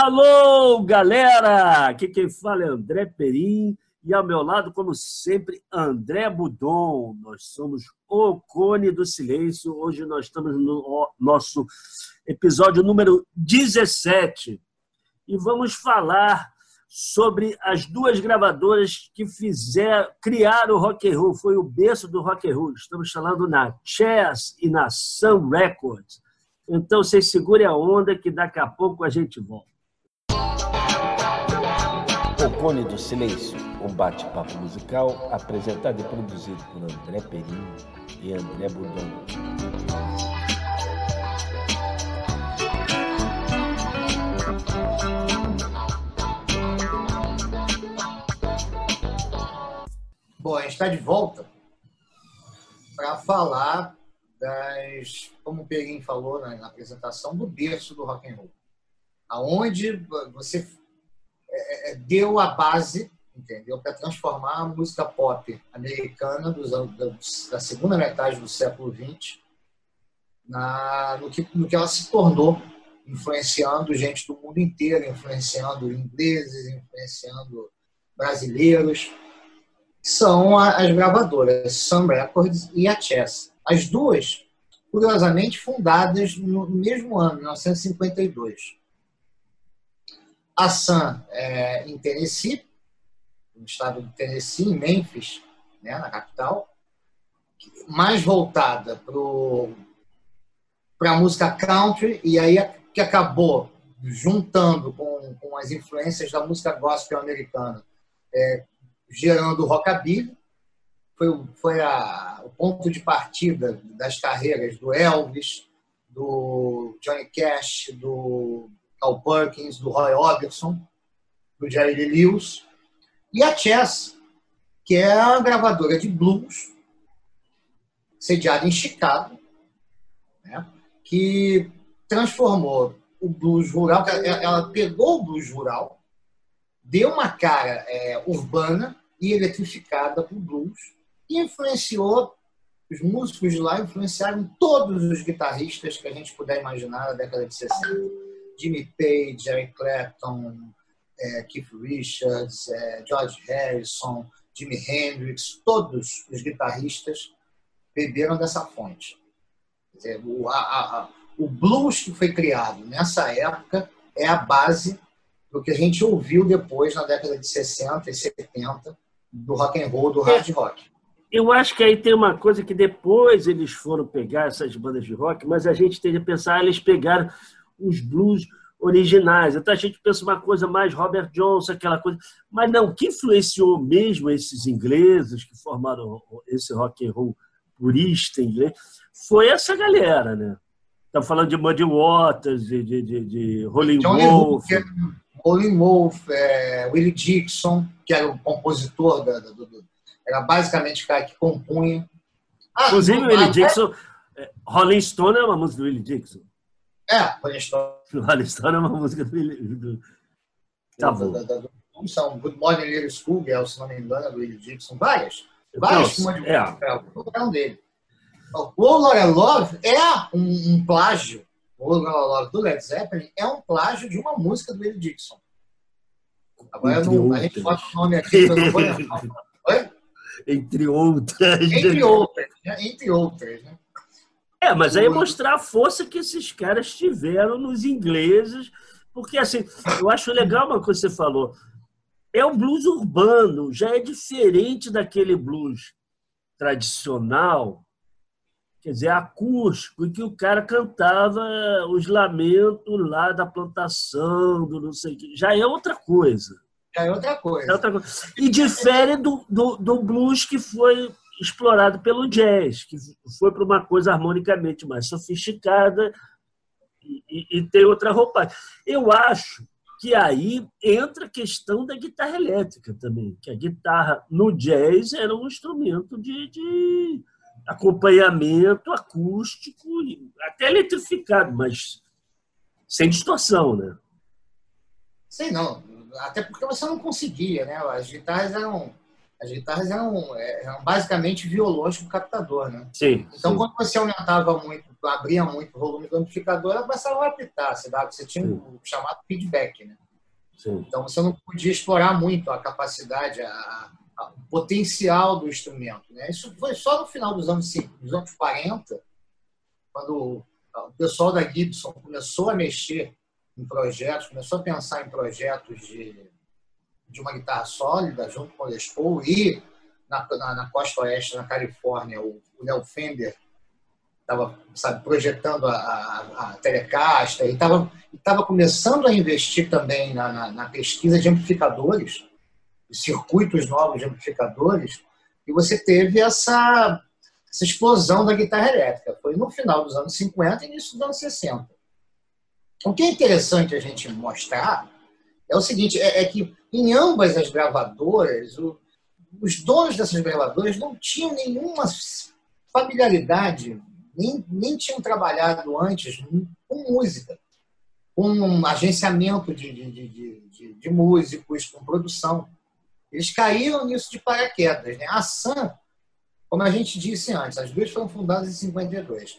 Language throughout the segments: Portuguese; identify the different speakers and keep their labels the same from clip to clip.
Speaker 1: Alô, galera! Aqui quem fala é André Perim e ao meu lado, como sempre, André Budon. Nós somos o Cone do Silêncio. Hoje nós estamos no nosso episódio número 17 e vamos falar sobre as duas gravadoras que fizeram, criaram o rock and roll, foi o berço do rock and roll. Estamos falando na Chess e na Sun Records. Então, vocês segurem a onda que daqui a pouco a gente volta.
Speaker 2: Cone do Silêncio, um bate-papo musical apresentado e produzido por André Perim e André Budon.
Speaker 3: Bom, a gente está de volta para falar das, como o Perim falou na, na, apresentação, do berço do rock and roll, aonde você é, é deu a base, entendeu, para transformar a música pop americana dos, da segunda metade do século XX na, no, que, no que ela se tornou, influenciando gente do mundo inteiro, influenciando ingleses, influenciando brasileiros são as gravadoras Sun Records e a Chess. As duas, curiosamente, fundadas no mesmo ano, 1952. A Sun é, em Tennessee, no estado de Tennessee, em Memphis, né, na capital, mais voltada para a música country, e aí que acabou juntando com, com as influências da música gospel americana, é, gerando o rockabilly. Foi, foi a, o ponto de partida das carreiras do Elvis, do Johnny Cash, do Carl Perkins, do Roy Orbison, do Jerry Lewis. E a Chess, que é a gravadora de blues, sediada em Chicago, né? que transformou o blues rural, ela pegou o blues rural, deu uma cara é, urbana e eletrificada para o blues e influenciou os músicos de lá influenciaram todos os guitarristas que a gente puder imaginar na década de 60. Jimmy Page, Eric Clapton, é, Keith Richards, é, George Harrison, Jimi Hendrix, todos os guitarristas beberam dessa fonte. Dizer, o, a, a, o blues que foi criado nessa época é a base do que a gente ouviu depois na década de 60 e 70 do rock and roll, do hard rock.
Speaker 1: Eu acho que aí tem uma coisa que depois eles foram pegar essas bandas de rock, mas a gente tem que pensar, eles pegaram os blues originais. Então a gente pensa uma coisa mais Robert Johnson, aquela coisa. Mas não, o que influenciou mesmo esses ingleses que formaram esse rock and roll purista inglês foi essa galera, né? Tá falando de Muddy Waters, de, de, de, de Rolling Wolf.
Speaker 3: Rolling Wolf, é, Willie Dixon, que era o compositor, da, do, do, era basicamente o cara que compunha.
Speaker 1: Ah, Inclusive, o Willie Dixon, é, Rolling Stone é uma música do Willie Dixon.
Speaker 3: É. Rolling Stone
Speaker 1: é uma música do. Tá bom. Da, da,
Speaker 3: são Good Morning Little School Girl, se não me engano, é do Willie Dixon. Várias. Várias
Speaker 1: então,
Speaker 3: é. é um dele. O Laura Love é um, um plágio o Love do Led Zeppelin é um plágio de uma música do Willie Dixon. Agora não, a gente bota o nome aqui, eu não vou Oi?
Speaker 1: Entre outras.
Speaker 3: Entre outras, né? Entre outras, né?
Speaker 1: É, mas aí é mostrar a força que esses caras tiveram nos ingleses, porque assim, eu acho legal uma coisa que você falou. É um blues urbano, já é diferente daquele blues tradicional quer dizer, acústico, em que o cara cantava os lamentos lá da plantação, do não sei o que. Já é outra coisa.
Speaker 3: Já é outra coisa.
Speaker 1: É outra coisa. E difere do, do, do blues que foi explorado pelo jazz, que foi para uma coisa harmonicamente mais sofisticada e, e, e tem outra roupagem. Eu acho que aí entra a questão da guitarra elétrica também, que a guitarra no jazz era um instrumento de, de acompanhamento acústico, até eletrificado, mas sem distorção, né?
Speaker 3: Sim, não. Até porque você não conseguia, né? As guitarras eram, as guitarras eram, eram basicamente violões com captador, né?
Speaker 1: Sim.
Speaker 3: Então,
Speaker 1: sim.
Speaker 3: quando você aumentava muito abria muito o volume do amplificador, ela começava a apitar. Você, dava, você tinha o chamado feedback, né? Sim. Então você não podia explorar muito a capacidade, a, a, o potencial do instrumento. Né? Isso foi só no final dos anos, dos anos 40, quando o pessoal da Gibson começou a mexer em projetos, começou a pensar em projetos de, de uma guitarra sólida, junto com o Les Paul, e na, na, na costa oeste, na Califórnia, o, o Léo Fender estava projetando a, a, a Telecaster e estava estava começando a investir também na, na, na, pesquisa de amplificadores, de circuitos novos de amplificadores, e você teve essa, essa explosão da guitarra elétrica. Foi no final dos anos 50 e início dos anos 60. O que é interessante a gente mostrar é o seguinte, é, é que em ambas as gravadoras, o, os donos dessas gravadoras não tinham nenhuma familiaridade, nem, nem tinham trabalhado antes com música com agenciamento de, de, de, de, músicos, com produção. Eles caíram nisso de paraquedas. Né? A Sam, como a gente disse antes, as duas foram fundadas em 52.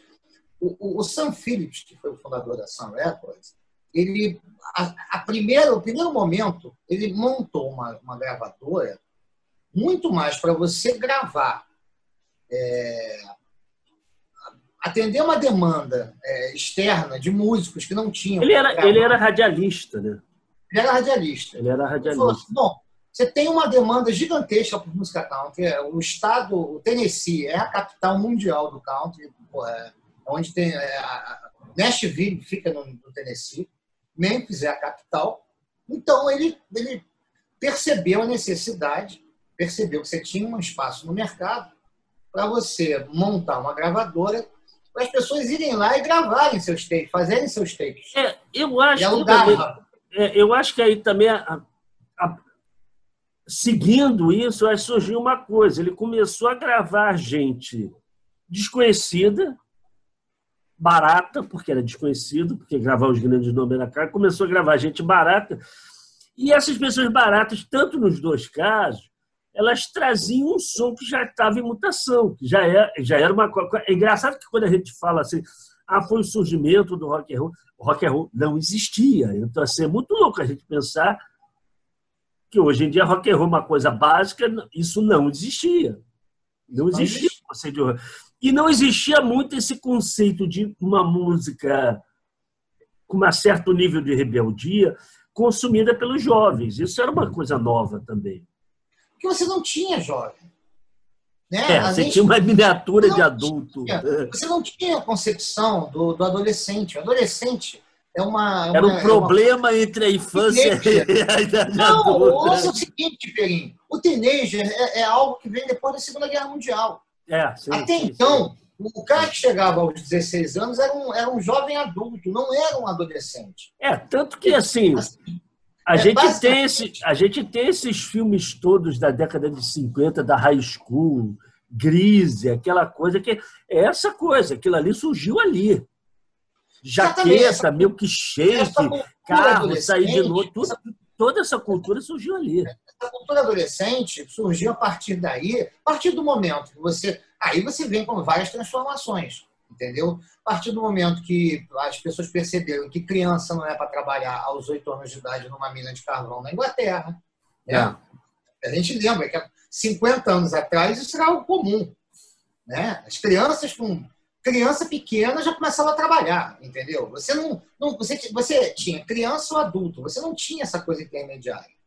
Speaker 3: O, o, o Sam Phillips, que foi o fundador da Sun Records, ele, a, a primeira, o primeiro momento, ele montou uma, uma gravadora muito mais para você gravar é, atender uma demanda é, externa de músicos que não tinham.
Speaker 1: Ele era, ele era radialista, né?
Speaker 3: Ele era radialista.
Speaker 1: Ele era radialista.
Speaker 3: Assim, Bom, você tem uma demanda gigantesca por música country. É, o estado, o Tennessee, é a capital mundial do country, é, onde tem. É, a Nashville fica no, no Tennessee, Memphis é a capital. Então, ele, ele percebeu a necessidade, percebeu que você tinha um espaço no mercado para você montar uma gravadora para as pessoas irem lá e gravarem seus takes, fazerem seus takes.
Speaker 1: É, eu acho que também, é, eu acho que aí também a, a, seguindo isso, aí surgiu uma coisa. Ele começou a gravar gente desconhecida, barata, porque era desconhecido, porque gravar os grandes nomes na cara, começou a gravar gente barata. E essas pessoas baratas, tanto nos dois casos, elas traziam um som que já estava em mutação, que já era, é, já era uma coisa. É engraçado que quando a gente fala assim, ah, foi o surgimento do rock and roll, o rock and roll não existia. Então, assim, é muito louco a gente pensar que hoje em dia rock and roll é uma coisa básica, isso não existia. Não existia conceito de E não existia muito esse conceito de uma música com um certo nível de rebeldia consumida pelos jovens. Isso era uma coisa nova também.
Speaker 3: Porque você não tinha jovem.
Speaker 1: Né? É, você gente, tinha uma miniatura de adulto.
Speaker 3: Tinha, você não tinha a concepção do, do adolescente. O adolescente é uma.
Speaker 1: Era um problema uma... entre a infância e a idade não, adulta.
Speaker 3: Ouça o seguinte, Perim. O teenager é, é, algo que vem depois da Segunda Guerra Mundial.
Speaker 1: É, sim,
Speaker 3: Até
Speaker 1: sim,
Speaker 3: então, sim. o cara que chegava aos 16 anos era um, era um jovem adulto, não era um adolescente.
Speaker 1: É, tanto que assim, assim a, é, gente tem esse, a gente tem esses filmes todos da década de 50, da high school, Grise, aquela coisa que é essa coisa, aquilo ali surgiu ali. Jaqueta, milkshake, carro, sair de noite, tudo, toda essa cultura surgiu ali.
Speaker 3: Essa cultura adolescente surgiu a partir daí, a partir do momento que você. Aí você vem com várias transformações entendeu? A partir do momento que as pessoas perceberam que criança não é para trabalhar aos oito anos de idade numa mina de carvão na Inglaterra, né? É. a gente lembra que 50 anos atrás isso era algo comum. Né? As crianças com criança pequena já começavam a trabalhar, entendeu? Você não, não você, você tinha criança ou adulto, você não tinha essa coisa intermediária.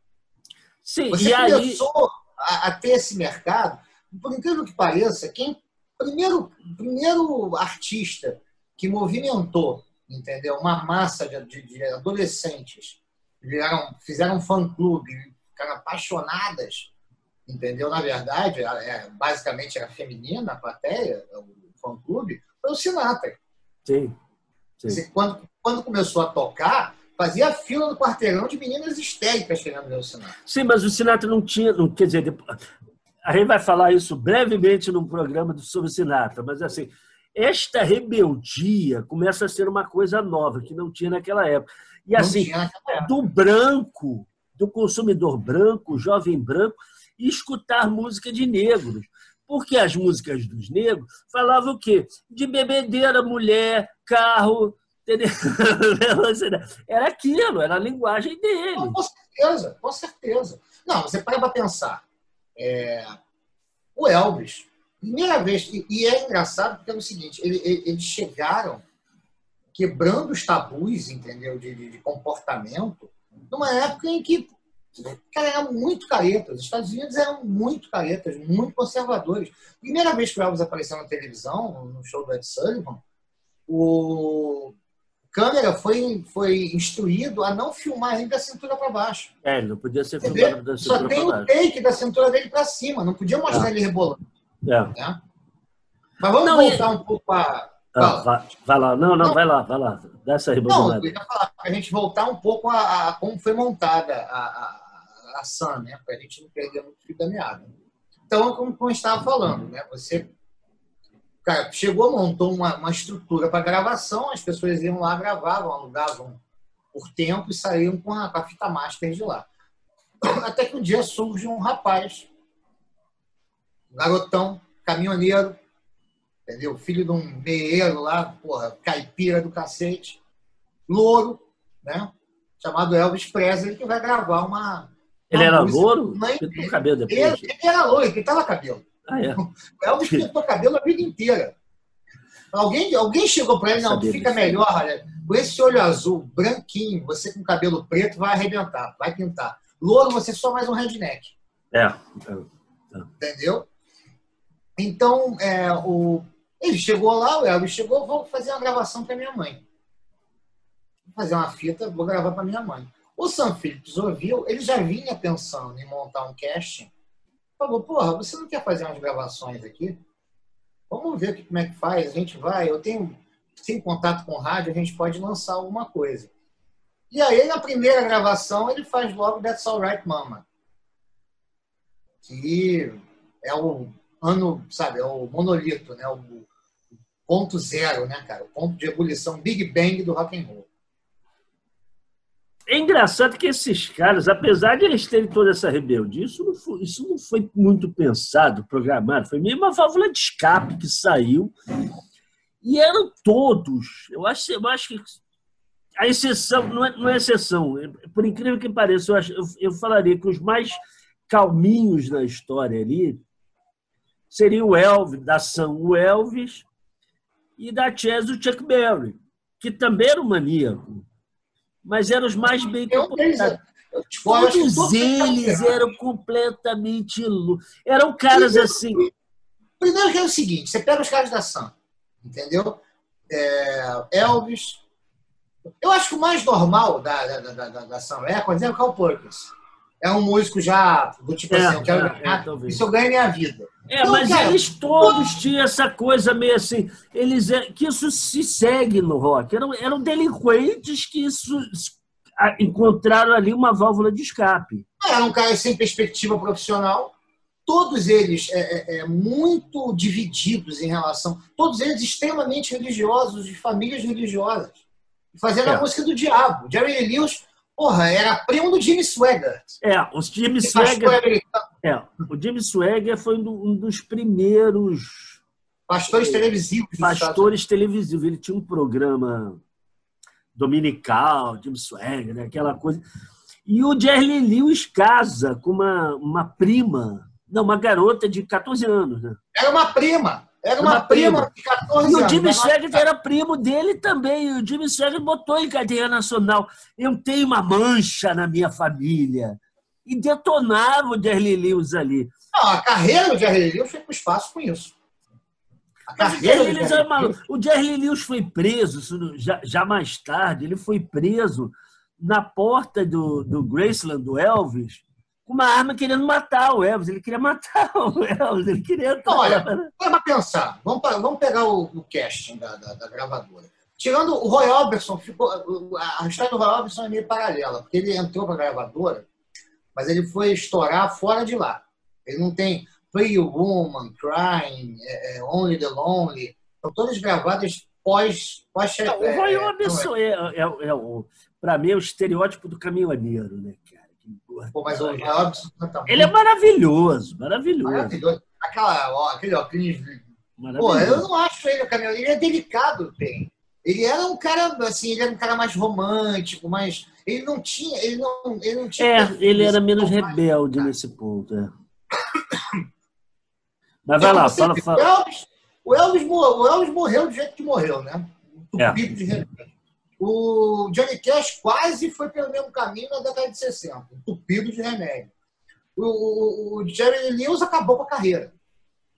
Speaker 1: Sim,
Speaker 3: você
Speaker 1: e
Speaker 3: começou aí... a, a, ter esse mercado. Por incrível que pareça, quem primeiro, primeiro artista que movimentou, entendeu? Uma massa de, de, de adolescentes viraram, fizeram um fã-clube, ficaram apaixonadas, entendeu? Na verdade, é, basicamente era feminina a plateia, o fã-clube, foi o Sinatra.
Speaker 1: Sim. sim.
Speaker 3: Quando, quando começou a tocar, fazia fila no quarteirão de meninas histéricas querendo ver o Sinatra.
Speaker 1: Sim, mas o Sinatra não tinha, não, quer dizer, a gente vai falar isso brevemente num programa sobre Sinatra, mas assim, esta rebeldia começa a ser uma coisa nova que não tinha naquela época. E assim, do branco, do consumidor branco, jovem branco, escutar música de negros. Porque as músicas dos negros falavam o quê? De bebedeira, mulher, carro, entendeu? Era aquilo, era a linguagem dele.
Speaker 3: com certeza, com certeza. Não, você para para pensar. É, o Elvis, primeira vez, e, é engraçado porque é o seguinte, ele, ele, eles chegaram quebrando os tabus, entendeu, de, de, de comportamento, numa época em que cara, eram muito caretas. Os Estados Unidos eram muito caretas, muito conservadores. Primeira vez que o Elvis apareceu na televisão, no show do Ed Sullivan, o câmera foi, foi instruído a não filmar ele da cintura para baixo.
Speaker 1: É, ele não podia ser filmado
Speaker 3: da cintura Só tem o take da cintura dele para cima, não podia mostrar é. ele rebolando. É. Né? Mas vamos não, voltar um pouco para.
Speaker 1: Ah, vai, vai, lá, não, não, não, vai lá, vai lá. Dá essa
Speaker 3: rebolada. Não, eu ia falar, para a gente voltar um pouco a, a como foi montada a, a, a SAM, né? Para a gente não perder muito fio da meada. Então, como, como eu estava falando, né? Você cara, chegou, montou uma, uma estrutura para gravação, as pessoas iam lá, gravavam, alugavam por tempo e saíam com a, com a fita master de lá. Até que um dia surge um rapaz, um garotão, caminhoneiro, entendeu? Filho de um meeiro lá, porra, caipira do cacete, louro, né? Chamado Elvis Presley, que vai gravar uma.
Speaker 1: Ele era louro? Pintou cabelo depois.
Speaker 3: Ele, ele era louro, ele pintava cabelo. Ah, é? O Elvis pintou cabelo a vida inteira. Alguém, alguém chegou para ele, não, fica melhor, olha, com esse olho azul, branquinho, você com cabelo preto vai arrebentar, vai pintar. Louro, você é só mais um redneck.
Speaker 1: É. é.
Speaker 3: Entendeu? Então, é, o, ele chegou lá, o Elvis chegou, vou fazer uma gravação para minha mãe. Vou fazer uma fita, vou gravar para minha mãe. O Sam Phillips ouviu, ele já vinha pensando em montar um casting falou, porra, você não quer fazer umas gravações aqui? Vamos ver como é que faz, a gente vai, eu tenho, sem contato com rádio, a gente pode lançar alguma coisa. E aí, na primeira gravação, ele faz logo That's Alright Mama. Que é o ano, sabe, é o monolito, né? O ponto zero, né, cara? O ponto de ebulição Big Bang do rock and roll.
Speaker 1: É engraçado que esses caras, apesar de eles terem toda essa rebeldia, isso não foi, isso não foi muito pensado, programado. Foi meio uma válvula de escape que saiu. E eram todos. Eu acho, eu acho que a exceção, não é, não é exceção, por incrível que pareça, eu, acho, eu, eu falaria que os mais calminhos na história ali seria o Elvis, da ação o Elvis, e da Chess o Chuck Berry, que também era um maníaco mas eram os mais bem comportados. Todos eles eram completamente loucos. Eram caras assim.
Speaker 3: Primeiro que é o seguinte: você pega os caras da Sam, entendeu? É, Elvis. Eu acho que o mais normal da, da, da, da, da Sam Records é o Carl Perkins. É um músico já do tipo é, assim, eu quero é, ganhar, é, isso eu ganho minha vida.
Speaker 1: É, então, mas cara, eles todos tinham essa coisa meio assim, eles é, que isso se segue no rock. Eram, eram delinquentes que isso, encontraram ali uma válvula de escape.
Speaker 3: Eram caras sem perspectiva profissional, todos eles é, é, é, muito divididos em relação, todos eles extremamente religiosos, de famílias religiosas, fazendo a é. música do diabo. Jerry Lewis Porra, era primo do Jimmy Swagger.
Speaker 1: É, o Jimmy Swagger. É, o Jimmy Swagger foi um dos primeiros.
Speaker 3: Pastores televisivos.
Speaker 1: Pastores televisivos. Ele tinha um programa dominical, Jimmy Swagger, né? aquela coisa. E o Jerry Lewis casa com uma, uma prima, não, uma garota de 14 anos. Né?
Speaker 3: Era uma prima. Era uma, uma prima, prima de 14
Speaker 1: anos. E o Jimmy Swagger era primo dele também. E o Jimmy Swagger botou em cadeia nacional. Eu tenho uma mancha na minha família. E detonava o Jerry Lewis ali.
Speaker 3: Não, a carreira do Jerry Lewis foi para o espaço com isso.
Speaker 1: A o Jerry, Lewis era maluco. O Jerry Lewis foi preso, já, já, mais tarde, ele foi preso na porta do, do Graceland, do Elvis, com uma arma querendo matar o Elvis. Ele queria matar o Elvis, ele queria.
Speaker 3: Então, olha, para pensar, vamos, vamos pegar o, o casting da, da, da, gravadora. Tirando o Roy Orbison, ficou, a história do Roy Orbison é meio paralela, porque ele entrou para a gravadora, mas ele foi estourar fora de lá. Ele não tem Pretty Woman, Crying, é, é, Only the Lonely, são todas gravadas pós. pós
Speaker 1: não, o Roy é, Orbison é, é, é, é o, para mim, é o estereótipo do caminhoneiro, né?
Speaker 3: Pô, mas o Robson
Speaker 1: Ele é maravilhoso, maravilhoso. Maravilhoso.
Speaker 3: aquela, ó, aquele óculos. Pô, eu não acho ele caminhão. Ele é delicado, bem. Ele era um cara, assim, ele era um cara mais romântico, mas ele não tinha, ele não, ele não tinha.
Speaker 1: É, ele era menos rebelde mais, nesse ponto, é. Mas vai lá, fala, fala.
Speaker 3: O Elvis, o Elvis, o Elvis morreu do jeito que morreu, né? Tupido é. de remédio. O Johnny Cash quase foi pelo mesmo caminho na década de 60, tupido de remédio. O, o, o Jerry Lewis acabou com a carreira.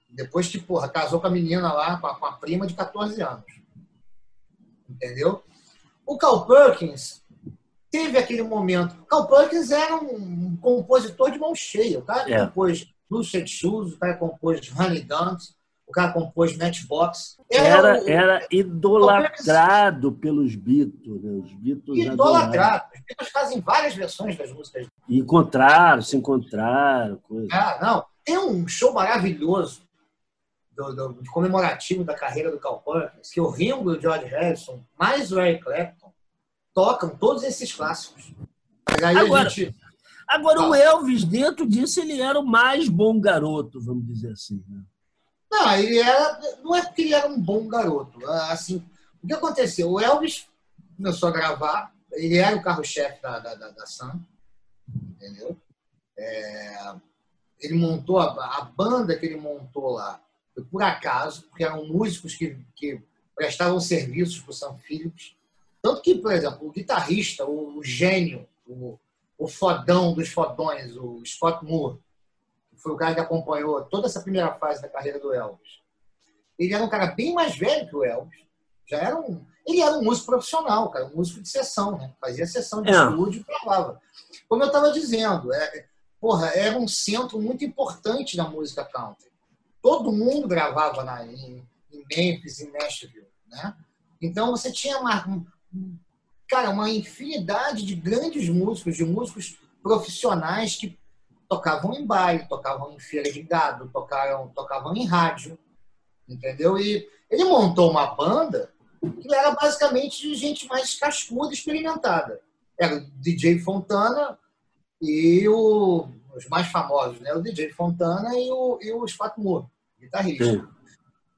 Speaker 3: Depois que, porra, casou com a menina lá, com a, com a prima de 14 anos. Entendeu? O Carl Perkins teve aquele momento. O Carl Perkins era um compositor de mão cheia. O cara é. compôs Blue Shoes, o cara compôs Honey Dance, o cara compôs Matchbox.
Speaker 1: Era, era, era idolatrado pelos Beatles. Né? Os Beatles
Speaker 3: idolatrado. Os Beatles fazem várias versões das músicas.
Speaker 1: Encontraram, se encontraram. Coisa.
Speaker 3: Ah, não. Tem um show maravilhoso do, do, de comemorativo da carreira do Carl Perkins, que o Ringo e o George Harrison, mais o Eric Clapton, tocam todos esses clássicos.
Speaker 1: Agora, gente... agora o Elvis, dentro disso, ele era o mais bom garoto, vamos dizer assim. Né?
Speaker 3: Não, ele era. Não é porque ele era um bom garoto. Assim, o que aconteceu? O Elvis começou a gravar, ele era o carro-chefe da, da, da, da Sun, entendeu? É, ele montou a, a, banda que ele montou lá, por acaso, porque eram músicos que, que prestavam serviços para o Sam Phillips. Tanto que, por exemplo, o guitarrista, o, o gênio, o, o fodão dos fodões, o Scott Moore, foi o cara que acompanhou toda essa primeira fase da carreira do Elvis. Ele era um cara bem mais velho que o Elvis. Já era um, ele era um músico profissional, cara, um músico de sessão, né? Fazia sessão de é. estúdio e gravava. Como eu estava dizendo, é, porra, era um centro muito importante da música country. Todo mundo gravava na, em, em Memphis, em Nashville, né? Então você tinha uma, cara, uma infinidade de grandes músicos, de músicos profissionais que tocavam em baile, tocavam em feira de gado, tocavam, tocavam em rádio, entendeu? E ele montou uma banda que era basicamente de gente mais cascuda, experimentada. Era o DJ Fontana e o, os mais famosos, né? O DJ Fontana e o, e o Scott Moore, guitarrista. Sim.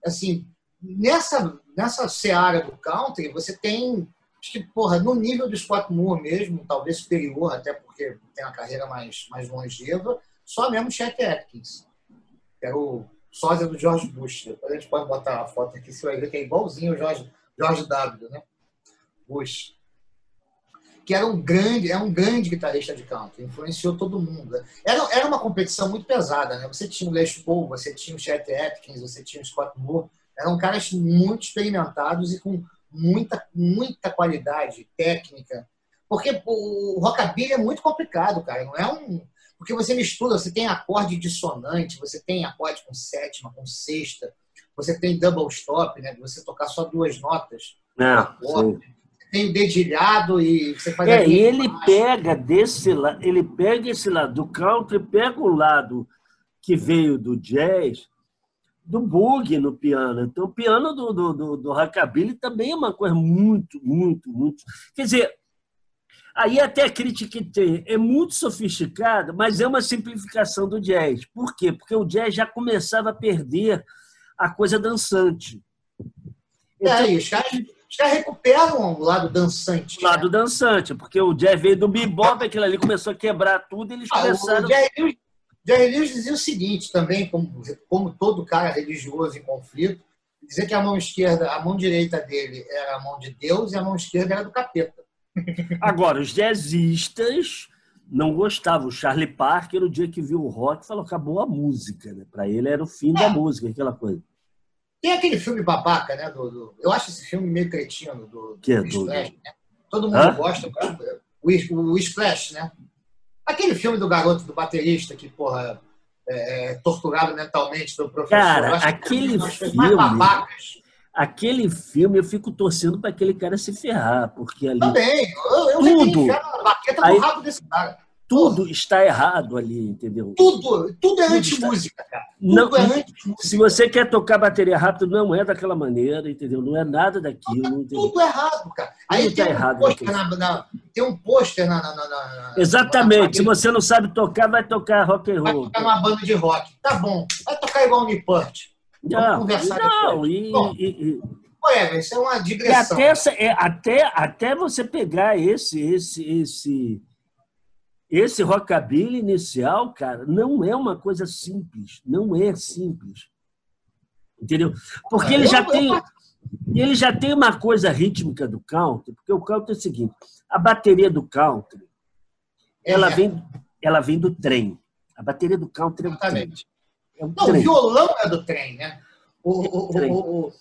Speaker 3: Assim, nessa, nessa seara do country, você tem acho que, porra, no nível do Scott Moore mesmo, talvez superior, até porque tem uma carreira mais, mais longeva, só mesmo Chet Atkins, era o sósia do George Bush. Depois a gente pode botar a foto aqui, você vai ver que é igualzinho o George, George W, né? Bush. Que era um grande, é um grande guitarrista de country, influenciou todo mundo. Era, era uma competição muito pesada, né? Você tinha o Les Paul, você tinha o Chet Atkins, você tinha o Scott Moore, eram caras muito experimentados e com muita, muita qualidade técnica. Porque o rockabilly é muito complicado, cara. Não é um. Porque você mistura, você tem acorde dissonante, você tem acorde com sétima, com sexta, você tem double stop, né? Você tocar só duas notas.
Speaker 1: É,
Speaker 3: tem o dedilhado e você faz.
Speaker 1: É, e ele pega desse lado, ele pega esse lado do country, pega o lado que veio do jazz do bug no piano. Então, o piano do, do, do, do rockabilly também é uma coisa muito, muito, muito. Quer dizer, aí até a crítica que tem é muito sofisticada, mas é uma simplificação do jazz. Por quê? Porque o jazz já começava a perder a coisa dançante.
Speaker 3: Então, é, os caras, os caras recuperam o lado dançante.
Speaker 1: O lado né? dançante, porque o jazz veio do bebop, aquilo ali começou a quebrar tudo, eles ah, começaram.
Speaker 3: O jazz, Jerry Lewis dizia o seguinte também, como, como todo cara religioso em conflito, dizia que a mão esquerda, a mão direita dele era a mão de Deus e a mão esquerda era do capeta.
Speaker 1: Agora, os jazzistas não gostavam. O Charlie Parker, no dia que viu o rock, falou acabou a música. Né? Para ele era o fim é. da música, aquela coisa.
Speaker 3: Tem aquele filme babaca, né? Do, do, eu acho esse filme meio cretino do,
Speaker 1: que é do Splash,
Speaker 3: né? Todo mundo Hã? gosta. O, o, o Splash, né? Aquele filme do garoto, do baterista, que, porra, é, é torturado mentalmente pelo professor.
Speaker 1: Cara, aquele filme. Aquele filme eu fico torcendo para aquele cara se ferrar, porque ali.
Speaker 3: Também, eu, eu tudo. a baqueta no Aí, rabo desse cara.
Speaker 1: Tudo está errado ali, entendeu?
Speaker 3: Tudo, tudo é anti-música, cara. Tudo
Speaker 1: Não,
Speaker 3: é anti-música.
Speaker 1: Se você quer tocar bateria rápida, não é daquela maneira, entendeu? Não é nada daquilo. entendeu?
Speaker 3: Tudo errado, cara. Aí
Speaker 1: Tudo
Speaker 3: tem,
Speaker 1: tá
Speaker 3: um
Speaker 1: errado
Speaker 3: pôster na, na- tem um pôster na, na, na-
Speaker 1: Exatamente. Se você não sabe tocar, vai tocar rock and
Speaker 3: Vai
Speaker 1: roll.
Speaker 3: tocar numa banda de rock. Tá bom. Vai tocar igual o Nipurt.
Speaker 1: Não, não, e,
Speaker 3: Bom,
Speaker 1: e- e-
Speaker 3: Ué, isso é uma
Speaker 1: e
Speaker 3: digressão.
Speaker 1: até, essa- é, até, até você pegar esse, esse, esse, esse rockabilly inicial, cara, não é uma coisa simples. Não é simples. Entendeu? Porque ele já tem. Ele já tem uma coisa rítmica do country, porque o country é o seguinte: a bateria do country, ela
Speaker 3: É.
Speaker 1: vem, ela vem do trem. A bateria do country é o trem. É um
Speaker 3: Não, o violão é do trem, né? O, o, o,
Speaker 1: Trem.
Speaker 3: o,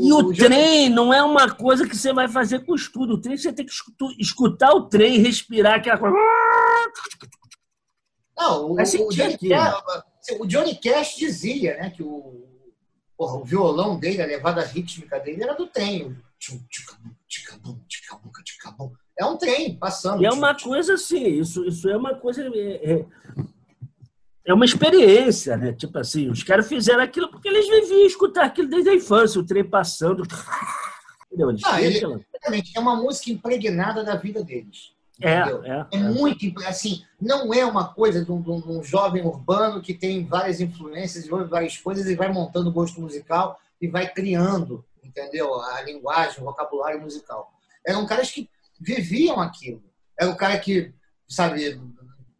Speaker 1: E o trem não é uma coisa que você vai fazer com estudo. O trem você tem que escutar o trem, respirar aquela coisa.
Speaker 3: Não, o, o, Johnny. Cash, o Johnny Cash dizia né, que o, porra, o violão dele, a levada rítmica dele era do trem. É um trem passando.
Speaker 1: E é uma coisa assim, isso, isso é uma coisa. É, é- é uma experiência, né? Tipo assim, os caras fizeram aquilo porque eles viviam escutar aquilo desde a infância, o trem passando. Entendeu? Eles
Speaker 3: Ah, ele- é uma música impregnada da vida deles.
Speaker 1: É,
Speaker 3: entendeu?
Speaker 1: é,
Speaker 3: É muito, assim, não é uma coisa de um, de um- jovem urbano que tem várias influências e várias coisas e vai montando gosto musical e vai criando, entendeu? A linguagem, o vocabulário musical. Eram caras que viviam aquilo. Era o cara que, sabe,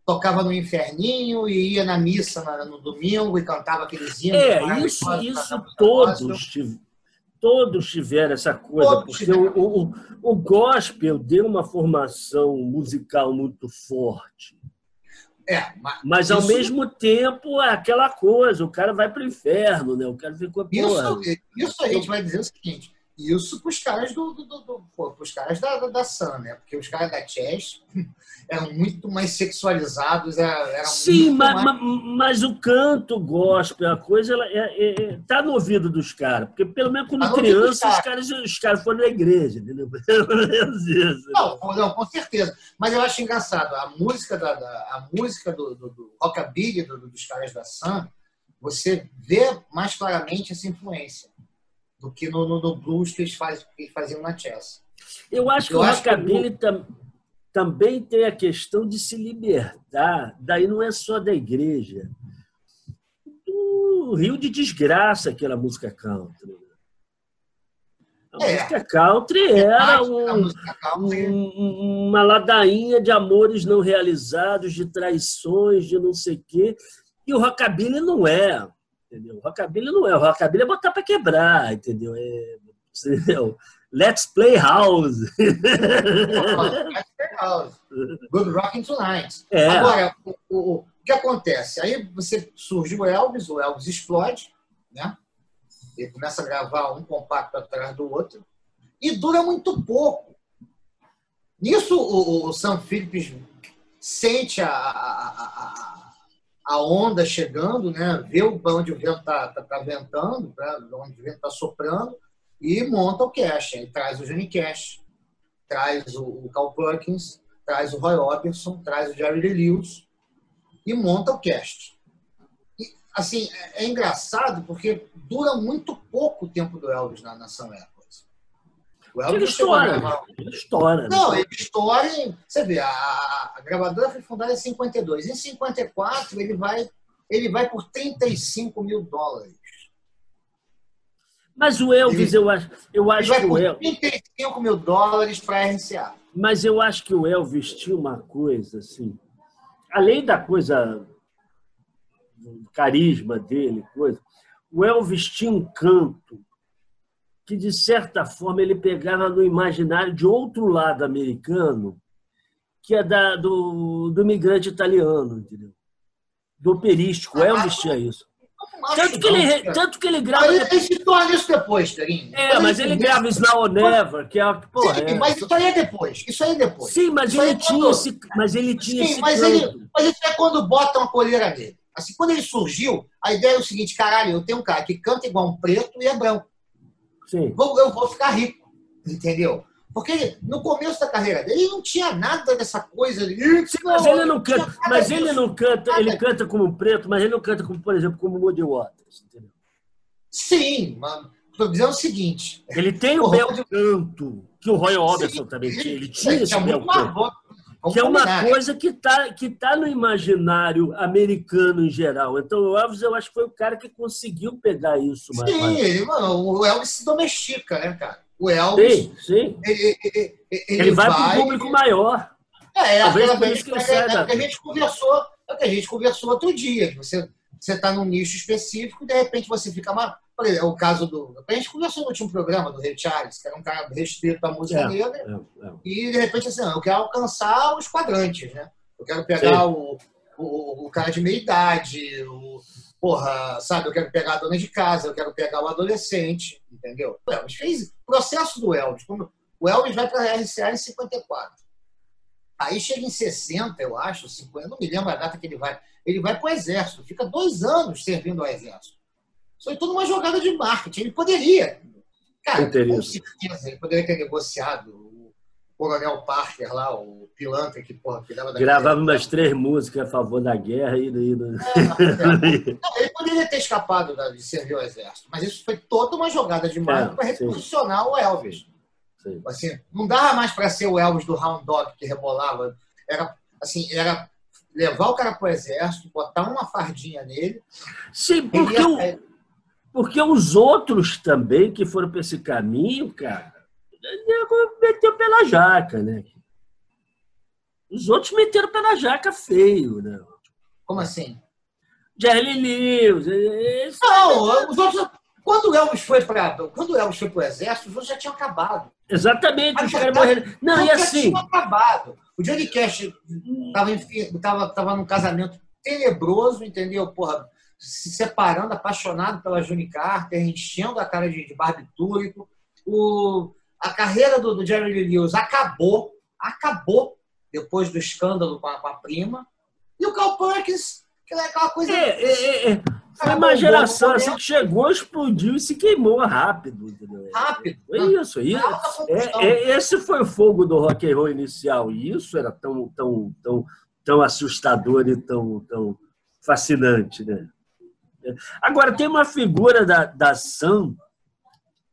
Speaker 3: tocava no inferninho e ia na missa no domingo e cantava aqueles hinos.
Speaker 1: É, isso, isso todos, tiv- todos tiveram essa coisa,
Speaker 3: Todos
Speaker 1: porque
Speaker 3: tiveram.
Speaker 1: o, o, o gospel deu uma formação musical muito forte.
Speaker 3: É, mas
Speaker 1: Mas, ao
Speaker 3: Isso-
Speaker 1: mesmo tempo, é aquela coisa, o cara vai para o inferno, né? O cara ficou,
Speaker 3: Isso, isso a gente vai dizer o seguinte: isso para os caras do, do, do, do- pô, caras da, da, da Sun, né? Porque os caras da Chess eram muito mais sexualizados, era- eram
Speaker 1: Sim, mas,
Speaker 3: mais...
Speaker 1: mas, o canto gospel, a coisa, ela é, é- é- tá no ouvido dos caras. Porque pelo menos quando
Speaker 3: Tá
Speaker 1: criança, os caras, os caras foram na igreja, entendeu?
Speaker 3: Não, não, com certeza. Mas eu acho engraçado, a música, da, da- a música do, do, do rockabilly do- dos caras da Sun, você vê mais claramente essa influência do que no, no, no blues que eles, faz, que faziam na Chess.
Speaker 1: Eu acho que
Speaker 3: Eu
Speaker 1: o
Speaker 3: acho que
Speaker 1: rockabilly tam- também tem a questão de se libertar, daí não é só da igreja, do rio de desgraça aquela música country. né? A
Speaker 3: É.
Speaker 1: música country era
Speaker 3: Mais da
Speaker 1: um,
Speaker 3: música country,
Speaker 1: um- uma ladainha de amores não realizados, de traições, de não sei o quê. E o rockabilly não é, entendeu? Rockabilly não é. O rockabilly é botar para quebrar, entendeu? É, entendeu? Let's play house.
Speaker 3: Good Rockin' Tonight.
Speaker 1: É.
Speaker 3: Agora, o, o- o que acontece? Aí você surge o Elvis, o Elvis explode, né? Ele começa a gravar um compacto atrás do outro e dura muito pouco. Nisso, o, o Sam Phillips sente a, a, a, a onda chegando, né? vê para onde o vento está tá, tá ventando, pra onde o vento está soprando, e monta o Cash. Aí traz o Johnny Cash, traz o, o Carl Perkins, traz o Roy Orbison, traz o Jerry Lewis e monta o cast. E, assim, é, é engraçado porque dura muito pouco o tempo do Elvis na Nação Records. O
Speaker 1: Ele
Speaker 3: Elvis a
Speaker 1: estoura. Ele estoura.
Speaker 3: Não, ele estoura em... Você vê, a, a- gravadora foi fundada em 52. Em 54, ele vai, ele vai por 35 mil dólares.
Speaker 1: Mas o Elvis, eu acho, eu
Speaker 3: Ele
Speaker 1: acho
Speaker 3: vai
Speaker 1: que o Elvis.
Speaker 3: 35 mil dólares para a RCA.
Speaker 1: Mas eu acho que o Elvis tinha uma coisa assim, além da coisa do carisma dele, coisa, o Elvis tinha um canto que de certa forma ele pegava no imaginário de outro lado americano, que é da, do, do imigrante italiano, entendeu? Do operístico. O Elvis tinha isso.
Speaker 3: Não acho
Speaker 1: Tanto que ele, tanto que ele grava.
Speaker 3: Mas ele, se torna isso depois, Carinho.
Speaker 1: É, mas ele grava Now or Never, que é. Porra,
Speaker 3: Sim,
Speaker 1: é-
Speaker 3: mas isso aí é depois. Isso aí é depois.
Speaker 1: Sim, mas
Speaker 3: Isso
Speaker 1: ele
Speaker 3: é
Speaker 1: tinha
Speaker 3: quando-
Speaker 1: esse, mas ele tinha
Speaker 3: Sim,
Speaker 1: esse
Speaker 3: mas
Speaker 1: canto.
Speaker 3: ele, mas isso é quando botam a coleira nele. Assim, quando ele surgiu, a ideia é o seguinte, caralho, eu tenho um cara que canta igual um preto e é branco.
Speaker 1: Sim.
Speaker 3: Vou- Eu vou ficar rico, entendeu? Porque no começo da carreira dele ele não tinha nada dessa coisa.
Speaker 1: Sim, mas ele não canta, mas ele não canta, ele canta como preto, mas ele não canta como, por exemplo, como Muddy Waters, entendeu?
Speaker 3: Sim, mas estou dizendo o seguinte.
Speaker 1: Ele tem o bel canto, que o Roy Orbison também tinha. Ele tinha esse bel canto. Que é uma coisa que está que tá no imaginário americano em geral. Então, o Elvis, eu acho que foi o cara que conseguiu pegar isso.
Speaker 3: Mais, Sim, mais. Mano, o Elvis se domestica, né, cara? O Elvis.
Speaker 1: Sim, sim. Ele, ele, ele, ele vai, vai para um público maior.
Speaker 3: É, é Talvez aquela vez que, é, é, que a gente conversou, é que a gente conversou outro dia. Você você está num nicho específico e de repente você fica mais. É o caso do. A gente conversou no último programa do Ray Charles, que era um cara restrito à música é, negra, é, é. e de repente assim, eu quero alcançar os quadrantes, né? Eu quero pegar o, o, o, cara de meia idade, o, porra, sabe? Eu quero pegar a dona de casa, eu quero pegar o adolescente, entendeu? O Elvis fez o processo do Elvis. O Elvis vai para a RCA em 54. Aí chega em 60, eu acho, 50, eu não me lembro a data que ele vai. Ele vai para o Exército, fica dois anos servindo ao Exército. Isso foi tudo uma jogada de marketing. Ele poderia. Cara, com certeza, ele poderia ter negociado o Coronel Parker lá, o pilantra que, porra, que
Speaker 1: dava Gravava umas três músicas a favor da guerra e. e...
Speaker 3: É, não, ele poderia ter escapado de servir ao Exército, mas isso foi toda uma jogada de marketing é, para reposicionar o Elvis. Assim, não dava mais para ser o Elvis do Round Dog que rebolava. Era, assim, era levar o cara para o exército, botar uma fardinha nele.
Speaker 1: Sim, porque, ia... o, porque os outros também que foram para esse caminho, cara, meteu pela jaca, né? Os outros meteram pela jaca feio, né?
Speaker 3: Como assim?
Speaker 1: Jerry Lewis.
Speaker 3: Esse... Não, os outros. Quando o Elvis foi para quando o Elvis foi para o exército, os outros já tinham acabado.
Speaker 1: Exatamente, os caras morreram. Não, e assim.
Speaker 3: Tinha acabado. O Johnny Cash estava tava, tava num casamento tenebroso, entendeu? Porra, se separando, apaixonado pela Johnny Carter, enchendo a cara de, de barbitúrico. O, a carreira do, do Jerry Lee Lewis acabou, acabou depois do escândalo com a, com a prima. E o Carl Perkins, que é aquela coisa.
Speaker 1: É, é, é. Foi uma geração assim que chegou, explodiu e se queimou rápido. Entendeu?
Speaker 3: Rápido.
Speaker 1: Foi isso. isso. É, é, esse foi o fogo do rock and roll inicial. E isso era tão, tão, tão, tão assustador e tão, tão fascinante. Né? Agora, tem uma figura da, da Sam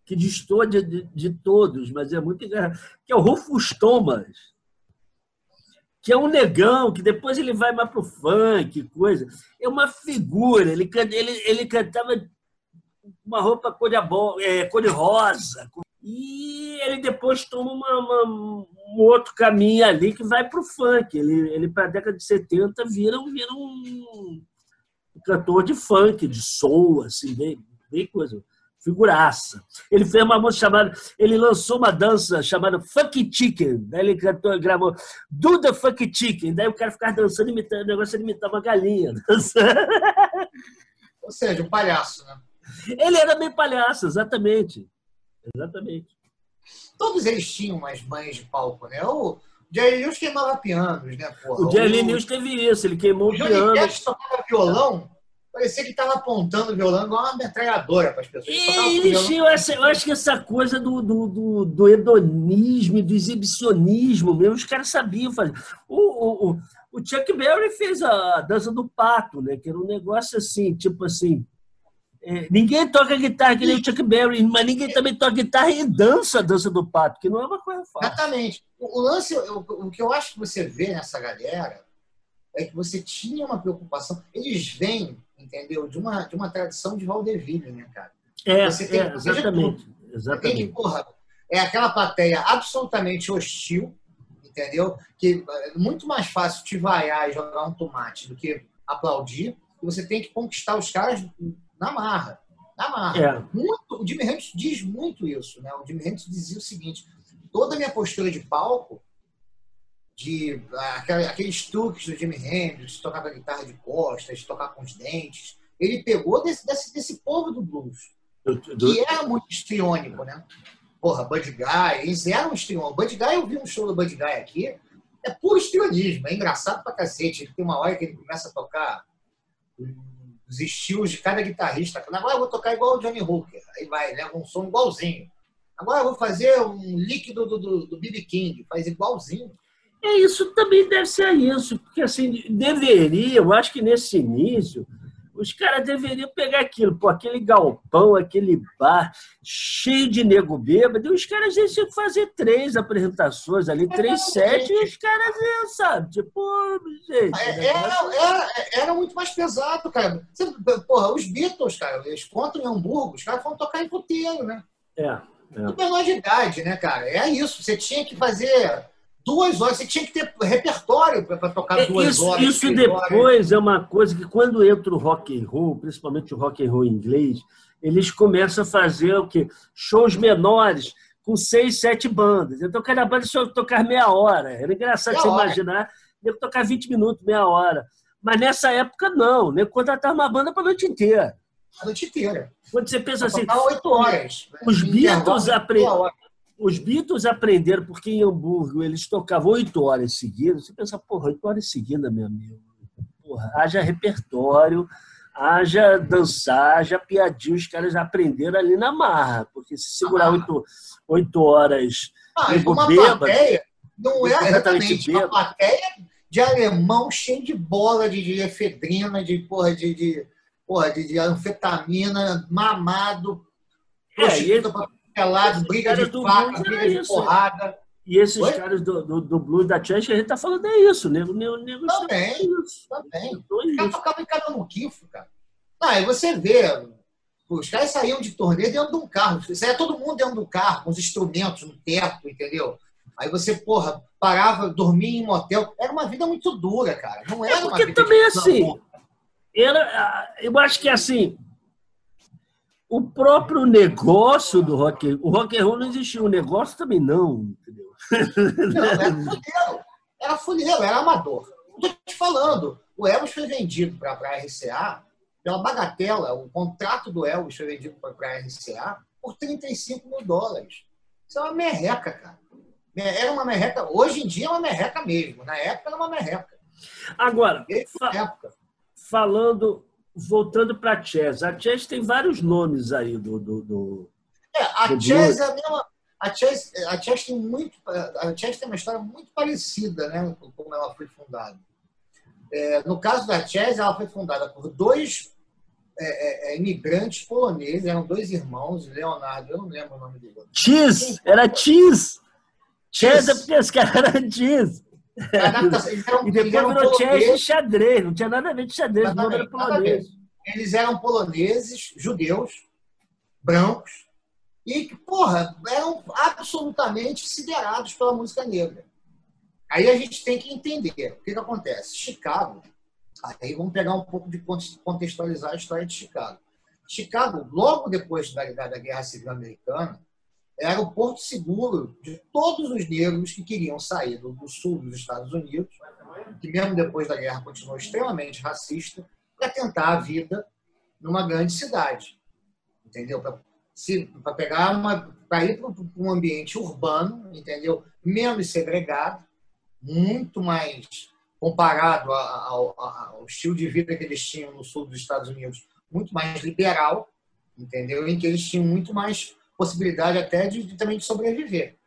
Speaker 1: que destoa de, de, de todos, mas é muito engraçado, que é o Rufus Thomas que é um negão, que depois ele vai mais pro funk, coisa. É uma figura, ele, ele, ele cantava uma roupa cor de, é, cor de rosa. E ele depois toma uma, uma, um outro caminho ali que vai pro funk. Ele, ele para a década de 70, vira, vira um cantor de funk, de soul, assim, bem, bem coisa figuraça. Ele fez uma música chamada. Ele lançou uma dança chamada Funk Chicken. Daí ele cantou, gravou Do the Funk Chicken. Daí o cara ficava dançando, imitando, o negócio ele imitava uma galinha.
Speaker 3: Ou seja, um palhaço, né?
Speaker 1: Ele era bem palhaço, exatamente. Exatamente.
Speaker 3: Todos eles tinham umas banhas de palco, né? O Jerry Lewis queimava pianos, né? Porra?
Speaker 1: O Jerry Lewis teve isso, ele queimou o piano. O Johnny Cash
Speaker 3: tocava violão Parecia que estava apontando o violão igual uma metralhadora para as pessoas.
Speaker 1: Ixi, eu acho, eu acho que essa coisa do, do, do, do hedonismo, do exibicionismo mesmo, os caras sabiam fazer. O, o, o Chuck Berry fez a dança do pato, né? Que era um negócio assim, tipo assim. É, ninguém toca guitarra que nem o Chuck Berry, mas ninguém também toca guitarra e dança a dança do pato, que não é uma coisa fácil.
Speaker 3: Exatamente. O, o lance, o, o que eu acho que você vê nessa galera é que você tinha uma preocupação. Eles vêm entendeu? De uma, de uma tradição de vaudeville, né, cara?
Speaker 1: É, Você tem é exatamente. exatamente. Tem,
Speaker 3: porra, é aquela plateia absolutamente hostil, entendeu? Que é muito mais fácil te vaiar e jogar um tomate do que aplaudir. E você tem que conquistar os caras na marra. Na marra. É. Muito, o Jimmy Hendrix diz muito isso, né? O Jimmy Hendrix dizia o seguinte: toda a minha postura de palco de aqueles truques do Jimi Hendrix, tocar com a guitarra de costas, tocar com os dentes. Ele pegou desse, desse, desse povo do blues, que era muito histriônico, né? Porra, Bud Guy, eles eram histriônicos. Bud Guy, eu vi um show do Bud Guy aqui, é puro histrionismo, é engraçado pra cacete. Ele tem uma hora que ele começa a tocar os estilos de cada guitarrista. Agora eu vou tocar igual o Johnny Hooker. Aí vai, leva um som igualzinho. Agora eu vou fazer um líquido do, do, do BB King, faz igualzinho.
Speaker 1: É, isso também deve ser isso, porque assim, deveria, eu acho que nesse início, os caras deveriam pegar aquilo, pô, aquele galpão, aquele bar cheio de nego bêbado, e os caras tinham que fazer três apresentações ali, três sets, e os caras sabe? Tipo, gente.
Speaker 3: É, era, era, era, muito mais pesado, cara. Porra, os Beatles, cara, eles contam em Hamburgo, os caras foram tocar em puteiro, né?
Speaker 1: É. é.
Speaker 3: Tudo menor de idade, né, cara? É isso. Você tinha que fazer duas horas. Você tinha que ter repertório para tocar é, duas
Speaker 1: isso,
Speaker 3: horas.
Speaker 1: Isso depois horas. é uma coisa que quando entra o rock and roll, principalmente o rock and roll inglês, eles começam a fazer o quê? Shows menores com seis, sete bandas. Então cada banda só tocar meia hora. Era engraçado meia você hora. imaginar, ia tocar 20 minutos, meia hora. Mas nessa época não, né? contratar uma banda para a noite inteira.
Speaker 3: A noite inteira.
Speaker 1: Quando você pensa assim.
Speaker 3: oito horas.
Speaker 1: Os Beatles aprenderam os Beatles aprenderam porque em Hamburgo eles tocavam oito horas seguidas. Você pensa, porra, oito horas seguidas, meu amigo. Porra, haja repertório, haja dançar, haja piadinha. Os caras aprenderam ali na marra. Porque se segurar ah. oito, oito horas
Speaker 3: ah, uma bêbado, plateia, não é exatamente uma plateia de alemão cheio de bola, de, de efedrina, de porra, de, de, porra, de, de anfetamina, mamado,
Speaker 1: é, e ele,
Speaker 3: pelado, briga de faca, briga de porrada.
Speaker 1: E esses Oi? caras do, do, do blues da Chance, a gente tá falando é isso, nego, nego, nego
Speaker 3: Também, isso. também. Os caras tocavam em cada muquifo, cara. Ah, e você vê, os caras saíam de turnê dentro de um carro. Saía todo mundo dentro do carro, com os instrumentos no teto, entendeu? Aí você, porra, parava, dormia em motel. Era uma vida muito dura, cara. Não era é
Speaker 1: porque
Speaker 3: uma vida
Speaker 1: também assim. Era, eu acho que assim, o próprio negócio do rock o rock and roll não existia, o negócio também não, entendeu?
Speaker 3: Não, era fuleiro, era era amador. Estou te falando, o Elvis foi vendido para a RCA pela bagatela, o contrato do Elvis foi vendido para a RCA por 35 mil dólares. Isso é uma merreca, cara. Era uma merreca, hoje em dia é uma merreca mesmo, na época era uma merreca.
Speaker 1: Agora, fa falando voltando para a Chess, a Chess tem vários nomes aí do. do, do
Speaker 3: é, a do Chess é a mesma. A Chess, a Chess tem muito, a Chess tem uma história muito parecida, né, como ela foi fundada. É, no caso da Chess, ela foi fundada por dois é, é, é, imigrantes poloneses, eram dois irmãos, Leonardo, eu não lembro o nome dele.
Speaker 1: Cheese, era Cheese. Chess é porque os caras eram Cheese. Eram, e depois virou chess de xadrez, não tinha nada a ver de xadrez, o nome era polonês.
Speaker 3: Eles eram poloneses, judeus, brancos, e que, porra, eram absolutamente considerados pela música negra. Aí a gente tem que entender o que, que acontece. Chicago, aí vamos pegar um pouco de contextualizar a história de Chicago. Chicago, logo depois da, da Guerra Civil Americana, era o porto seguro de todos os negros que queriam sair do, do sul dos Estados Unidos, que mesmo depois da guerra continuou extremamente racista, para tentar a vida numa grande cidade. Entendeu? Para pegar uma. para ir para um ambiente urbano, entendeu? Menos segregado, muito mais comparado ao, ao, estilo de vida que eles tinham no sul dos Estados Unidos, muito mais liberal, entendeu? Em que eles tinham muito mais possibilidade até de, de, também de sobreviver.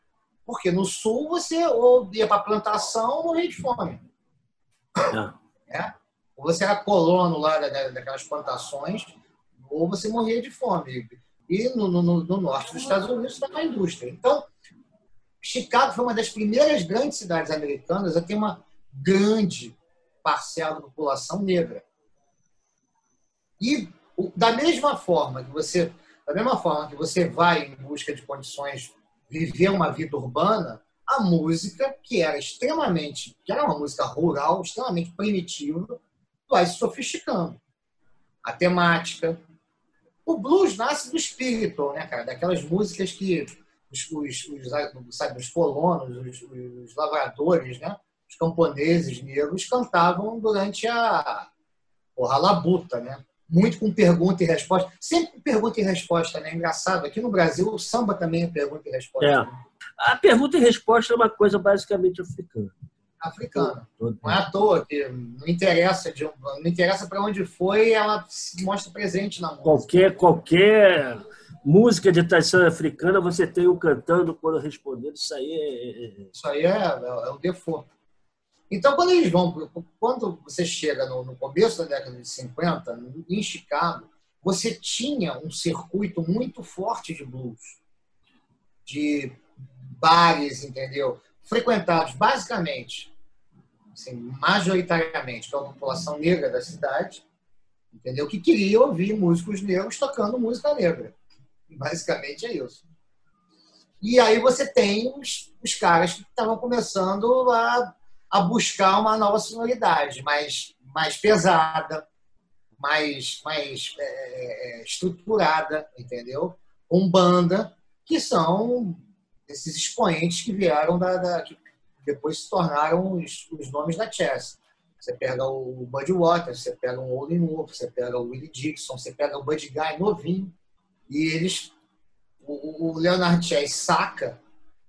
Speaker 3: Porque no sul você ou ia para plantação ou morria de fome. É. Ou você era colono lá da, daquelas plantações, ou você morria de fome. E no, no, no norte dos Estados Unidos está a indústria. Então, Chicago foi uma das primeiras grandes cidades americanas a ter uma grande parcela da população negra. E da mesma forma que você da mesma forma que você vai em busca de condições viver uma vida urbana, a música, que era extremamente, que era uma música rural, extremamente primitiva, vai se sofisticando. A temática. O blues nasce do espírito, né, cara? Daquelas músicas que os, os, os, sabe, os colonos, os, os lavradores, né? Os camponeses negros cantavam durante a, a labuta, né? Muito com pergunta e resposta. Sempre com pergunta e resposta, né? Engraçado. Aqui no Brasil, o samba também é pergunta e resposta. É.
Speaker 1: Né? A pergunta e resposta é uma coisa basicamente africana.
Speaker 3: Africana. Não é à toa que não interessa, de, não interessa para onde foi, ela se mostra presente na música.
Speaker 1: Qualquer, qualquer música de tradição africana, você tem o cantando quando respondendo. Isso aí é. é,
Speaker 3: é. Isso aí é, é, é o default. Então, quando eles vão, quando você chega no, no, começo da década de 50, em Chicago, você tinha um circuito muito forte de blues, de bares, entendeu? Frequentados basicamente, assim, majoritariamente pela população negra da cidade, entendeu? Que queria ouvir músicos negros tocando música negra. Basicamente é isso. E aí você tem os, os caras que estavam começando a, a buscar uma nova sonoridade, mais, mais pesada, mais, mais é, é estruturada, entendeu? Com banda, que são esses expoentes que vieram da, da que depois se tornaram os, os nomes da chess. Você pega o Buddy Waters, você pega o Olin Wolf, você pega o Willie Dixon, você pega o Buddy Guy novinho, e eles, o, o Leonard Chess saca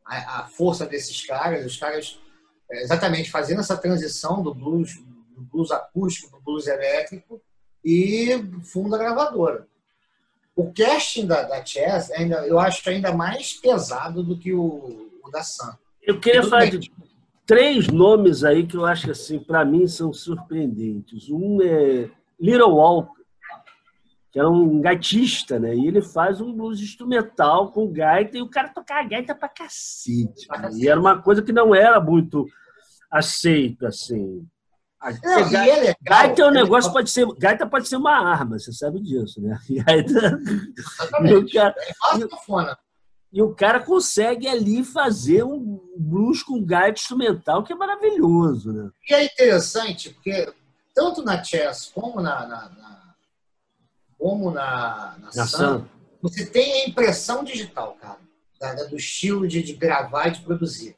Speaker 3: a, a, força desses caras, os caras é, exatamente fazendo essa transição do blues, do blues acústico, do blues elétrico, e funda a gravadora. O casting da, da Chess, ainda, eu acho ainda mais pesado do que o, o da Sun.
Speaker 1: Eu queria falar de três nomes aí que eu acho assim, para mim, são surpreendentes. Um é Little Walker, que era um gaitista, né? E ele faz um blues instrumental com gaita, e o cara tocava gaita pra cacete. Né? E era uma coisa que não era muito aceito, assim. Não, gaita, é gaita é um negócio, pode ser, gaita pode ser uma arma, você sabe disso, né? Gaita, e, o cara, e, e, o cara consegue ali fazer um blues com gaita instrumental que é maravilhoso, né?
Speaker 3: E é interessante, porque tanto na chess como na, na, na como na, na, na Sun, você tem a impressão digital, cara, do estilo de, de gravar e de produzir.